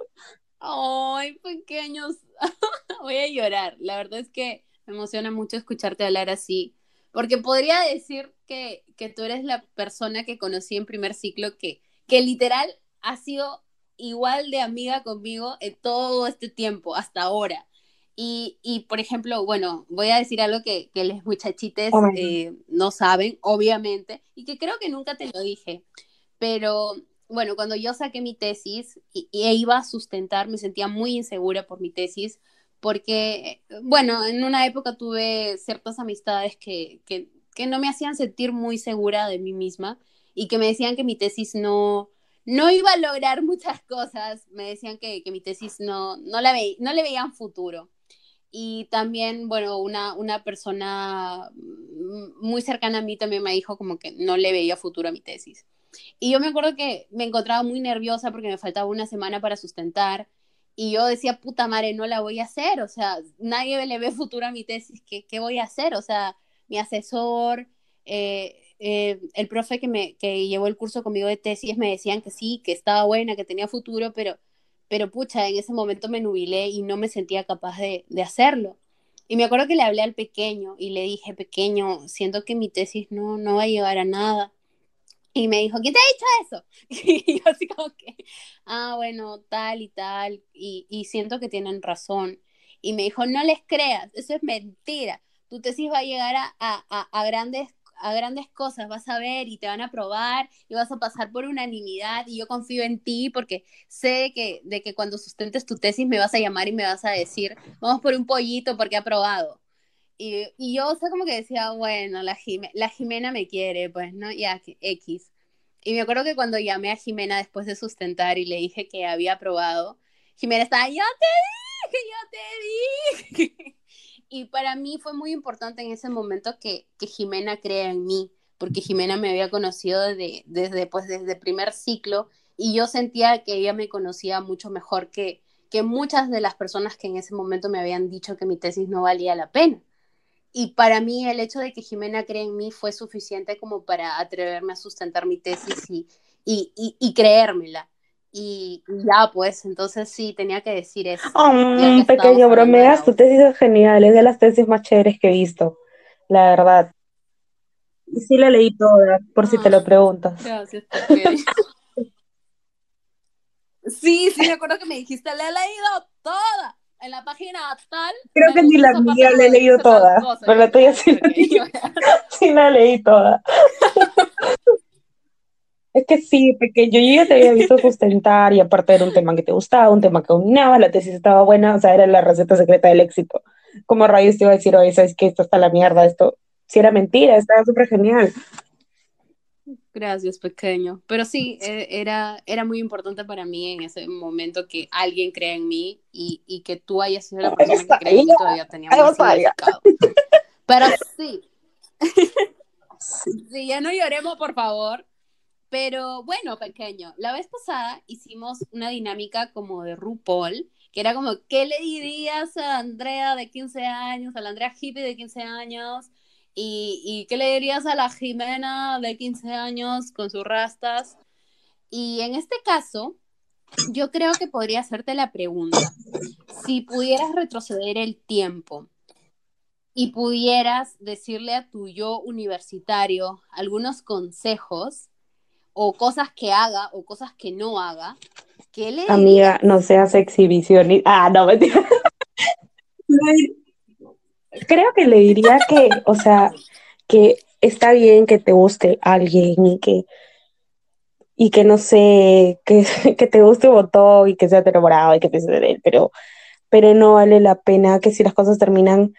Speaker 1: Ay, pequeños. <laughs> Voy a llorar. La verdad es que me emociona mucho escucharte hablar así. Porque podría decir que, que tú eres la persona que conocí en primer ciclo que, que literal ha sido igual de amiga conmigo en todo este tiempo, hasta ahora. Y, y por ejemplo, bueno, voy a decir algo que, que los muchachites
Speaker 2: Oh
Speaker 1: eh, no saben, obviamente, y que creo que nunca te lo dije. Pero bueno, cuando yo saqué mi tesis y, y iba a sustentar, me sentía muy insegura por mi tesis, porque, bueno, en una época tuve ciertas amistades que, que, que no me hacían sentir muy segura de mí misma y que me decían que mi tesis no, no iba a lograr <laughs> muchas cosas, me decían que, que mi tesis no, no, la ve, no le veían futuro. Y también, bueno, una, una persona mm, muy cercana a mí también me dijo como que no le veía futuro a mi tesis. Y yo me acuerdo que me encontraba muy nerviosa porque me faltaba una semana para sustentar y yo decía, puta madre, no la voy a hacer, o sea, nadie le ve futuro a mi tesis, ¿qué, qué voy a hacer? O sea, mi asesor, eh, eh, el profe que, me, que llevó el curso conmigo de tesis me decían que sí, que estaba buena, que tenía futuro, pero, pero pucha, en ese momento me nubilé y no me sentía capaz de, de hacerlo. Y me acuerdo que le hablé al pequeño y le dije, pequeño, siento que mi tesis no, no va a llegar a nada. Y me dijo, ¿quién te ha dicho eso? <laughs> Y yo así como que, ah, bueno, tal y tal, y, y siento que tienen razón. Y me dijo, no les creas, eso es mentira. Tu tesis va a llegar a, a, a, grandes, a grandes cosas, vas a ver y te van a aprobar y vas a pasar por unanimidad y yo confío en ti porque sé que, de que cuando sustentes tu tesis me vas a llamar y me vas a decir, vamos por un pollito porque ha aprobado. Y, y yo, o sea, como que decía, bueno, la, Jime- la Jimena me quiere, pues, ¿no? Ya, que- X. Y me acuerdo que cuando llamé a Jimena después de sustentar y le dije que había aprobado, Jimena estaba, yo te dije, yo te dije. <laughs> Y para mí fue muy importante en ese momento que, que Jimena crea en mí, porque Jimena me había conocido desde, desde, pues, desde primer ciclo y yo sentía que ella me conocía mucho mejor que, que muchas de las personas que en ese momento me habían dicho que mi tesis no valía la pena. Y para mí el hecho de que Jimena cree en mí fue suficiente como para atreverme a sustentar mi tesis y, y, y, y creérmela. Y ya, pues, entonces sí, tenía que decir eso.
Speaker 2: Oh,
Speaker 1: que
Speaker 2: pequeño, bromeas, tu tesis es genial, es de las tesis más chéveres que he visto, la verdad. Y sí la leí toda, por si te lo preguntas.
Speaker 1: gracias. <laughs> Sí, sí, me acuerdo que me dijiste, la he leído toda. En la página tal,
Speaker 2: Creo que ni la mía la he leído toda,
Speaker 1: cosa.
Speaker 2: pero la tuya <laughs> sí <laughs> sí la leí toda. Es que sí, pequeño, yo ya te había visto sustentar y aparte era un tema que te gustaba, un tema que dominaba, la tesis estaba buena, o sea, era la receta secreta del éxito. Como rayos te iba a decir, oye, sabes que esto está la mierda, esto, si era mentira, estaba súper genial.
Speaker 1: Gracias, pequeño. Pero sí, e, era, era muy importante para mí en ese momento que alguien crea en mí y, y que tú hayas sido la persona que en mí todavía tenía significado. <laughs> Pero <laughs> sí. sí, ya no lloremos, por favor. Pero bueno, pequeño, la vez pasada hicimos una dinámica como de RuPaul, que era como, ¿qué le dirías a Andrea de 15 años, a la Andrea hippie de 15 años? ¿Y, qué le dirías a la Jimena de 15 años con sus rastas? Y en este caso, yo creo que podría hacerte la pregunta, si pudieras retroceder el tiempo y pudieras decirle a tu yo universitario algunos consejos o cosas que haga o cosas que no haga, ¿qué le
Speaker 2: Amiga, no seas exhibicionista. Ah, no, mentira <laughs> creo que le diría que, o sea, que está bien que te guste alguien y que, y que no sé, que, <laughs> que te guste un montón y que sea enamorado y que pienses de él, pero, pero no vale la pena que si las cosas terminan,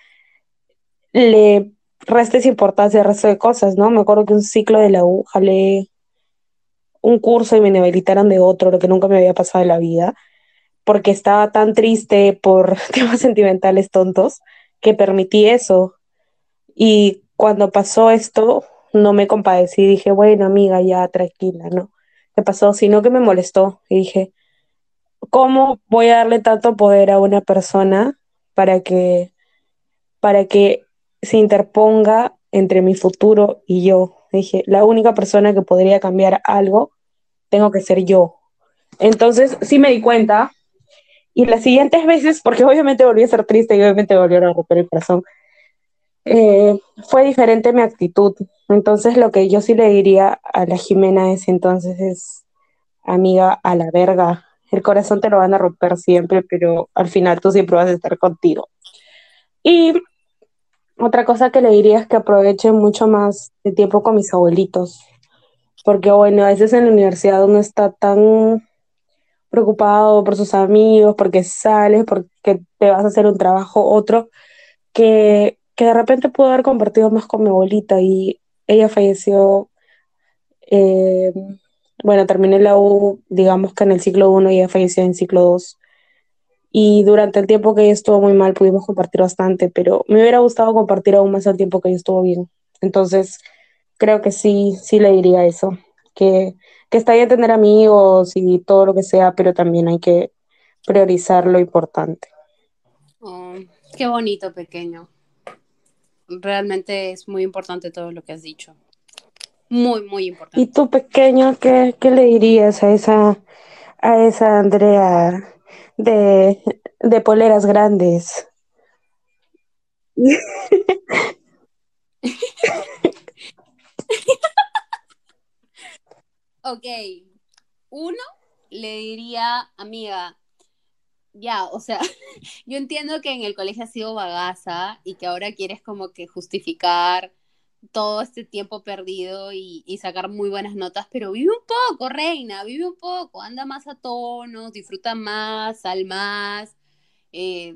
Speaker 2: le restes importancia al resto de cosas, ¿no? Me acuerdo que un ciclo de la U jalé un curso y me inhabilitaron de otro, lo que nunca me había pasado en la vida, porque estaba tan triste por <laughs> temas sentimentales tontos que permití eso. Y cuando pasó esto, no me compadecí, dije, bueno, amiga, ya tranquila, ¿no? ¿Qué pasó? Sino que me molestó y dije, ¿cómo voy a darle tanto poder a una persona para que, para que se interponga entre mi futuro y yo? Dije, la única persona que podría cambiar algo, tengo que ser yo. Entonces, sí me di cuenta y las siguientes veces, porque obviamente volví a ser triste y obviamente volvió a romper el corazón, eh, fue diferente mi actitud. Entonces lo que yo sí le diría a la Jimena es entonces es, amiga, a la verga. El corazón te lo van a romper siempre, pero al final tú siempre vas a estar contigo. Y otra cosa que le diría es que aproveche mucho más de tiempo con mis abuelitos, porque bueno, a veces en la universidad uno está tan preocupado por sus amigos, porque sales, porque te vas a hacer un trabajo, otro, que, que de repente pudo haber compartido más con mi abuelita y ella falleció, eh, bueno, terminé la U, digamos que en el ciclo 1 y ella falleció en ciclo 2. Y durante el tiempo que ella estuvo muy mal pudimos compartir bastante, pero me hubiera gustado compartir aún más el tiempo que ella estuvo bien. Entonces, creo que sí, sí le diría eso, que que está bien tener amigos y todo lo que sea, pero también hay que priorizar lo importante.
Speaker 1: Oh, qué bonito, pequeño. Realmente es muy importante todo lo que has dicho. Muy, muy importante.
Speaker 2: ¿Y tú, pequeño, qué, qué le dirías a esa, a esa Andrea de, de poleras grandes? <laughs>
Speaker 1: Ok, uno le diría, amiga, ya, o sea, <laughs> yo entiendo que en el colegio has sido bagaza y que ahora quieres como que justificar todo este tiempo perdido y, sacar muy buenas notas, pero vive un poco, reina, vive un poco, anda más a tonos, disfruta más, sal más. Eh,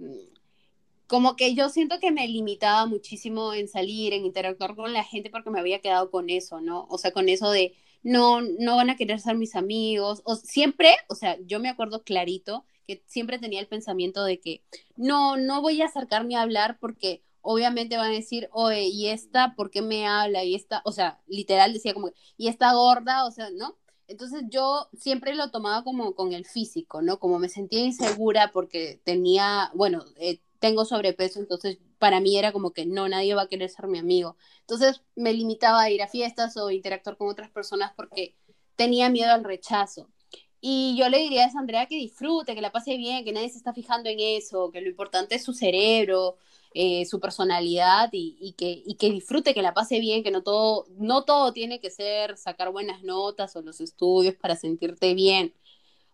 Speaker 1: como que yo siento que me limitaba muchísimo en salir, en interactuar con la gente porque me había quedado con eso, ¿no? O sea, con eso de no, no van a querer ser mis amigos, o siempre, o sea, yo me acuerdo clarito que siempre tenía el pensamiento de que no, no voy a acercarme a hablar porque obviamente van a decir, oye, ¿y esta por qué me habla? Y esta, o sea, literal decía como, ¿y esta gorda? O sea, ¿no? Entonces yo siempre lo tomaba como con el físico, ¿no? Como me sentía insegura porque tenía, bueno, eh, tengo sobrepeso, entonces para mí era como que no, nadie va a querer ser mi amigo. Entonces me limitaba a ir a fiestas o interactuar con otras personas porque tenía miedo al rechazo. Y yo le diría a esa Andrea que disfrute, que la pase bien, que nadie se está fijando en eso, que lo importante es su cerebro, eh, su personalidad y, que, y que disfrute, que la pase bien, que no todo, no todo tiene que ser sacar buenas notas o los estudios para sentirte bien.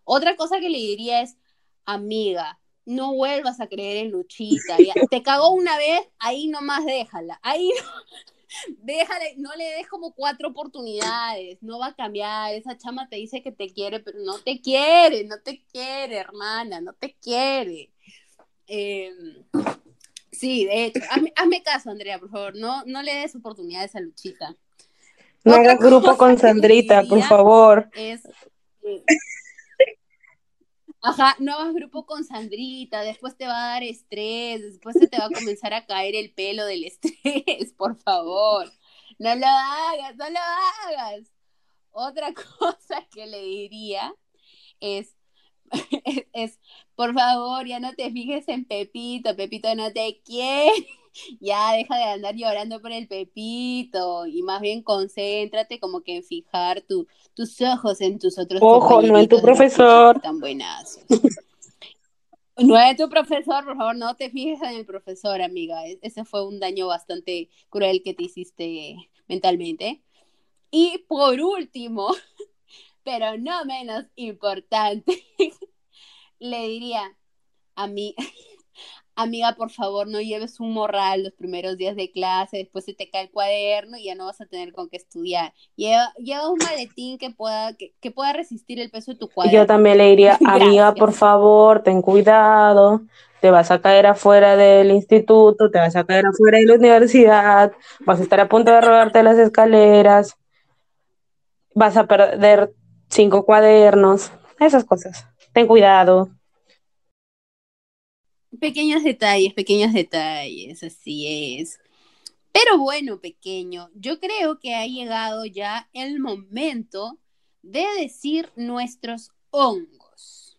Speaker 1: Otra cosa que le diría es, amiga, no vuelvas a creer en Luchita. te cagó una vez, ahí nomás déjala. Ahí <laughs> Déjale, no le des como cuatro oportunidades, no va a cambiar. Esa chama te dice que te quiere, pero no te quiere, no te quiere, hermana, no te quiere. Em, sí, de hecho, hazme, caso, Andrea, por favor, no, no le des oportunidades a Luchita.
Speaker 2: No hagas grupo con Sandrita, por favor.
Speaker 1: Es, eh, Ajá, no hagas grupo con Sandrita, después te va a dar estrés, después se te va a comenzar a caer el pelo del <laughs> estrés, por favor. No lo hagas, no lo hagas. Otra <laughs> cosa que le diría es, <laughs> es, por favor, ya no te fijes en Pepito, Pepito no te quiere <laughs> ya deja de andar llorando por el pepito y más bien concéntrate como que en fijar tu, tus ojos en tus otros
Speaker 2: Ojo, no en tu profesor.
Speaker 1: Tan buenas. <laughs> no en tu profesor, por favor, no te fijes en el profesor, amiga. E-, ese fue un daño bastante cruel que te hiciste mentalmente. Y por último, pero no menos importante, <laughs> le diría a mí, <laughs> amiga, por favor, no lleves un morral los primeros días de clase, después se te cae el cuaderno y ya no vas a tener con qué estudiar. Lleva, lleva un maletín que pueda, que, pueda resistir el peso de tu cuaderno.
Speaker 2: Yo también le diría, <laughs> amiga, por favor, ten cuidado, te vas a caer afuera del instituto, te vas a caer afuera de la universidad, vas a estar a punto de robarte las escaleras, vas a perder cinco cuadernos, esas cosas. Ten cuidado.
Speaker 1: Pequeños detalles, pequeños detalles, así es. Pero bueno, pequeño, yo creo que ha llegado ya el momento de decir nuestros hongos.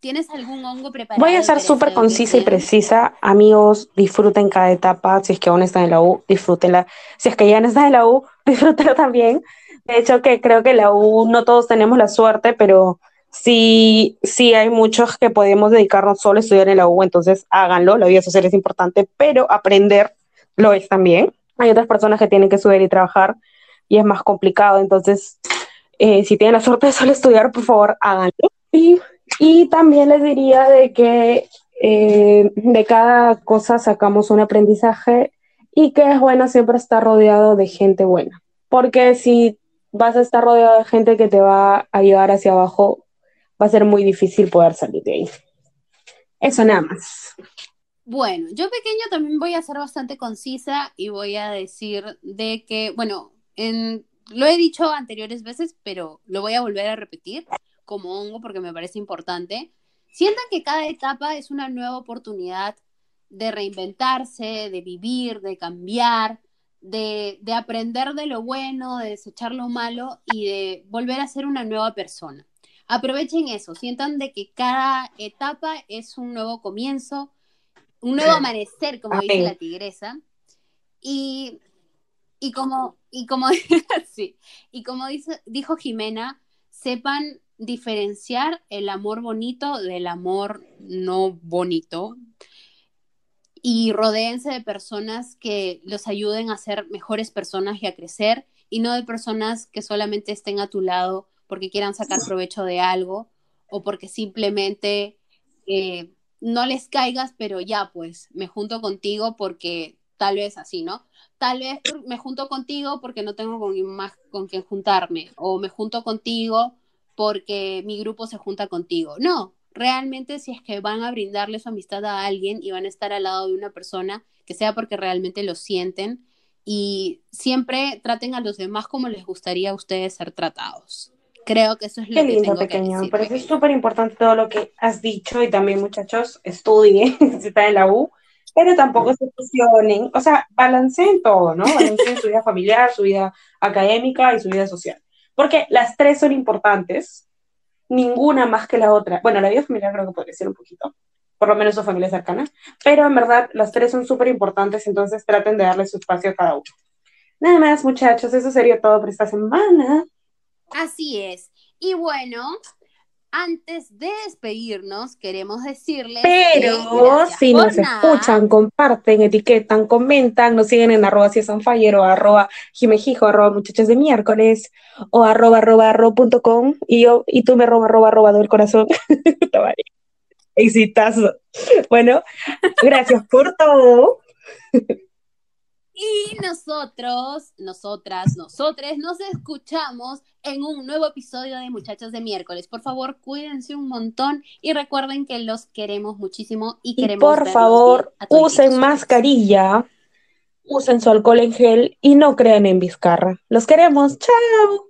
Speaker 1: ¿Tienes algún hongo preparado?
Speaker 2: Voy a ser súper concisa y precisa. Amigos, disfruten cada etapa. Si es que aún están en la U, disfrútenla. Si es que ya no están en la U, <laughs> disfrútenla también. De hecho, que creo que la U no todos tenemos la suerte, pero sí, sí hay muchos que podemos dedicarnos solo a estudiar en la U, entonces háganlo, la vida social es importante, pero aprender lo es también. Hay otras personas que tienen que estudiar y trabajar y es más complicado, entonces eh, si tienen la suerte de solo estudiar, por favor, háganlo. Y, y también les diría de que eh, de cada cosa sacamos un aprendizaje y que es bueno siempre estar rodeado de gente buena, porque si vas a estar rodeado de gente que te va a llevar hacia abajo, va a ser muy difícil poder salir de ahí. Eso nada más.
Speaker 1: Bueno, yo pequeño también voy a ser bastante concisa y voy a decir de que, bueno, en, lo he dicho anteriores veces, pero lo voy a volver a repetir como hongo porque me parece importante. Sientan que cada etapa es una nueva oportunidad de reinventarse, de vivir, de cambiar, de, de aprender de lo bueno, de desechar lo malo y de volver a ser una nueva persona. Aprovechen eso, sientan de que cada etapa es un nuevo comienzo, un nuevo amanecer, como dice la tigresa. Y, y como, y como, <laughs> sí, y como dice, dijo Jimena, sepan diferenciar el amor bonito del amor no bonito y rodeense de personas que los ayuden a ser mejores personas y a crecer y no de personas que solamente estén a tu lado porque quieran sacar provecho de algo o porque simplemente eh, no les caigas, pero ya pues me junto contigo porque tal vez así, ¿no? Tal vez me junto contigo porque no tengo con más con quien juntarme o me junto contigo porque mi grupo se junta contigo. No, realmente si es que van a brindarle su amistad a alguien y van a estar al lado de una persona, que sea porque realmente lo sienten y siempre traten a los demás como les gustaría a ustedes ser tratados. Creo que eso es lo
Speaker 2: Qué lindo, pequeño. Me parece súper importante todo lo que has dicho y también, muchachos, estudien <laughs> si están en la U, pero tampoco se fusionen. O sea, balanceen todo, ¿no? Balanceen su vida familiar, su vida académica y su vida social. Porque las tres son importantes, ninguna más que la otra. Bueno, la vida familiar creo que podría ser un poquito, por lo menos su familia cercana, pero en verdad las tres son súper importantes, entonces traten de darle su espacio a cada uno. Nada más, muchachos, eso sería todo por esta semana.
Speaker 1: Así es. Y bueno, antes de despedirnos, queremos decirles.
Speaker 2: Pero si nos escuchan, comparten, etiquetan, comentan, nos siguen en arroba si es o arroba jimejijo, arroba muchachos de miércoles, o arroba arroba com, y yo, y tú me arroba arroba arroba del corazón. <laughs> Exitazo. Bueno, gracias por todo. <laughs>
Speaker 1: Y nosotros, nosotras, nosotres, nos escuchamos en un nuevo episodio de Muchachos de miércoles. Por favor, cuídense un montón y recuerden que los queremos muchísimo y queremos.
Speaker 2: Y por favor, usen mascarilla, usen su alcohol en gel y no crean en Vizcarra. Los queremos. ¡Chao!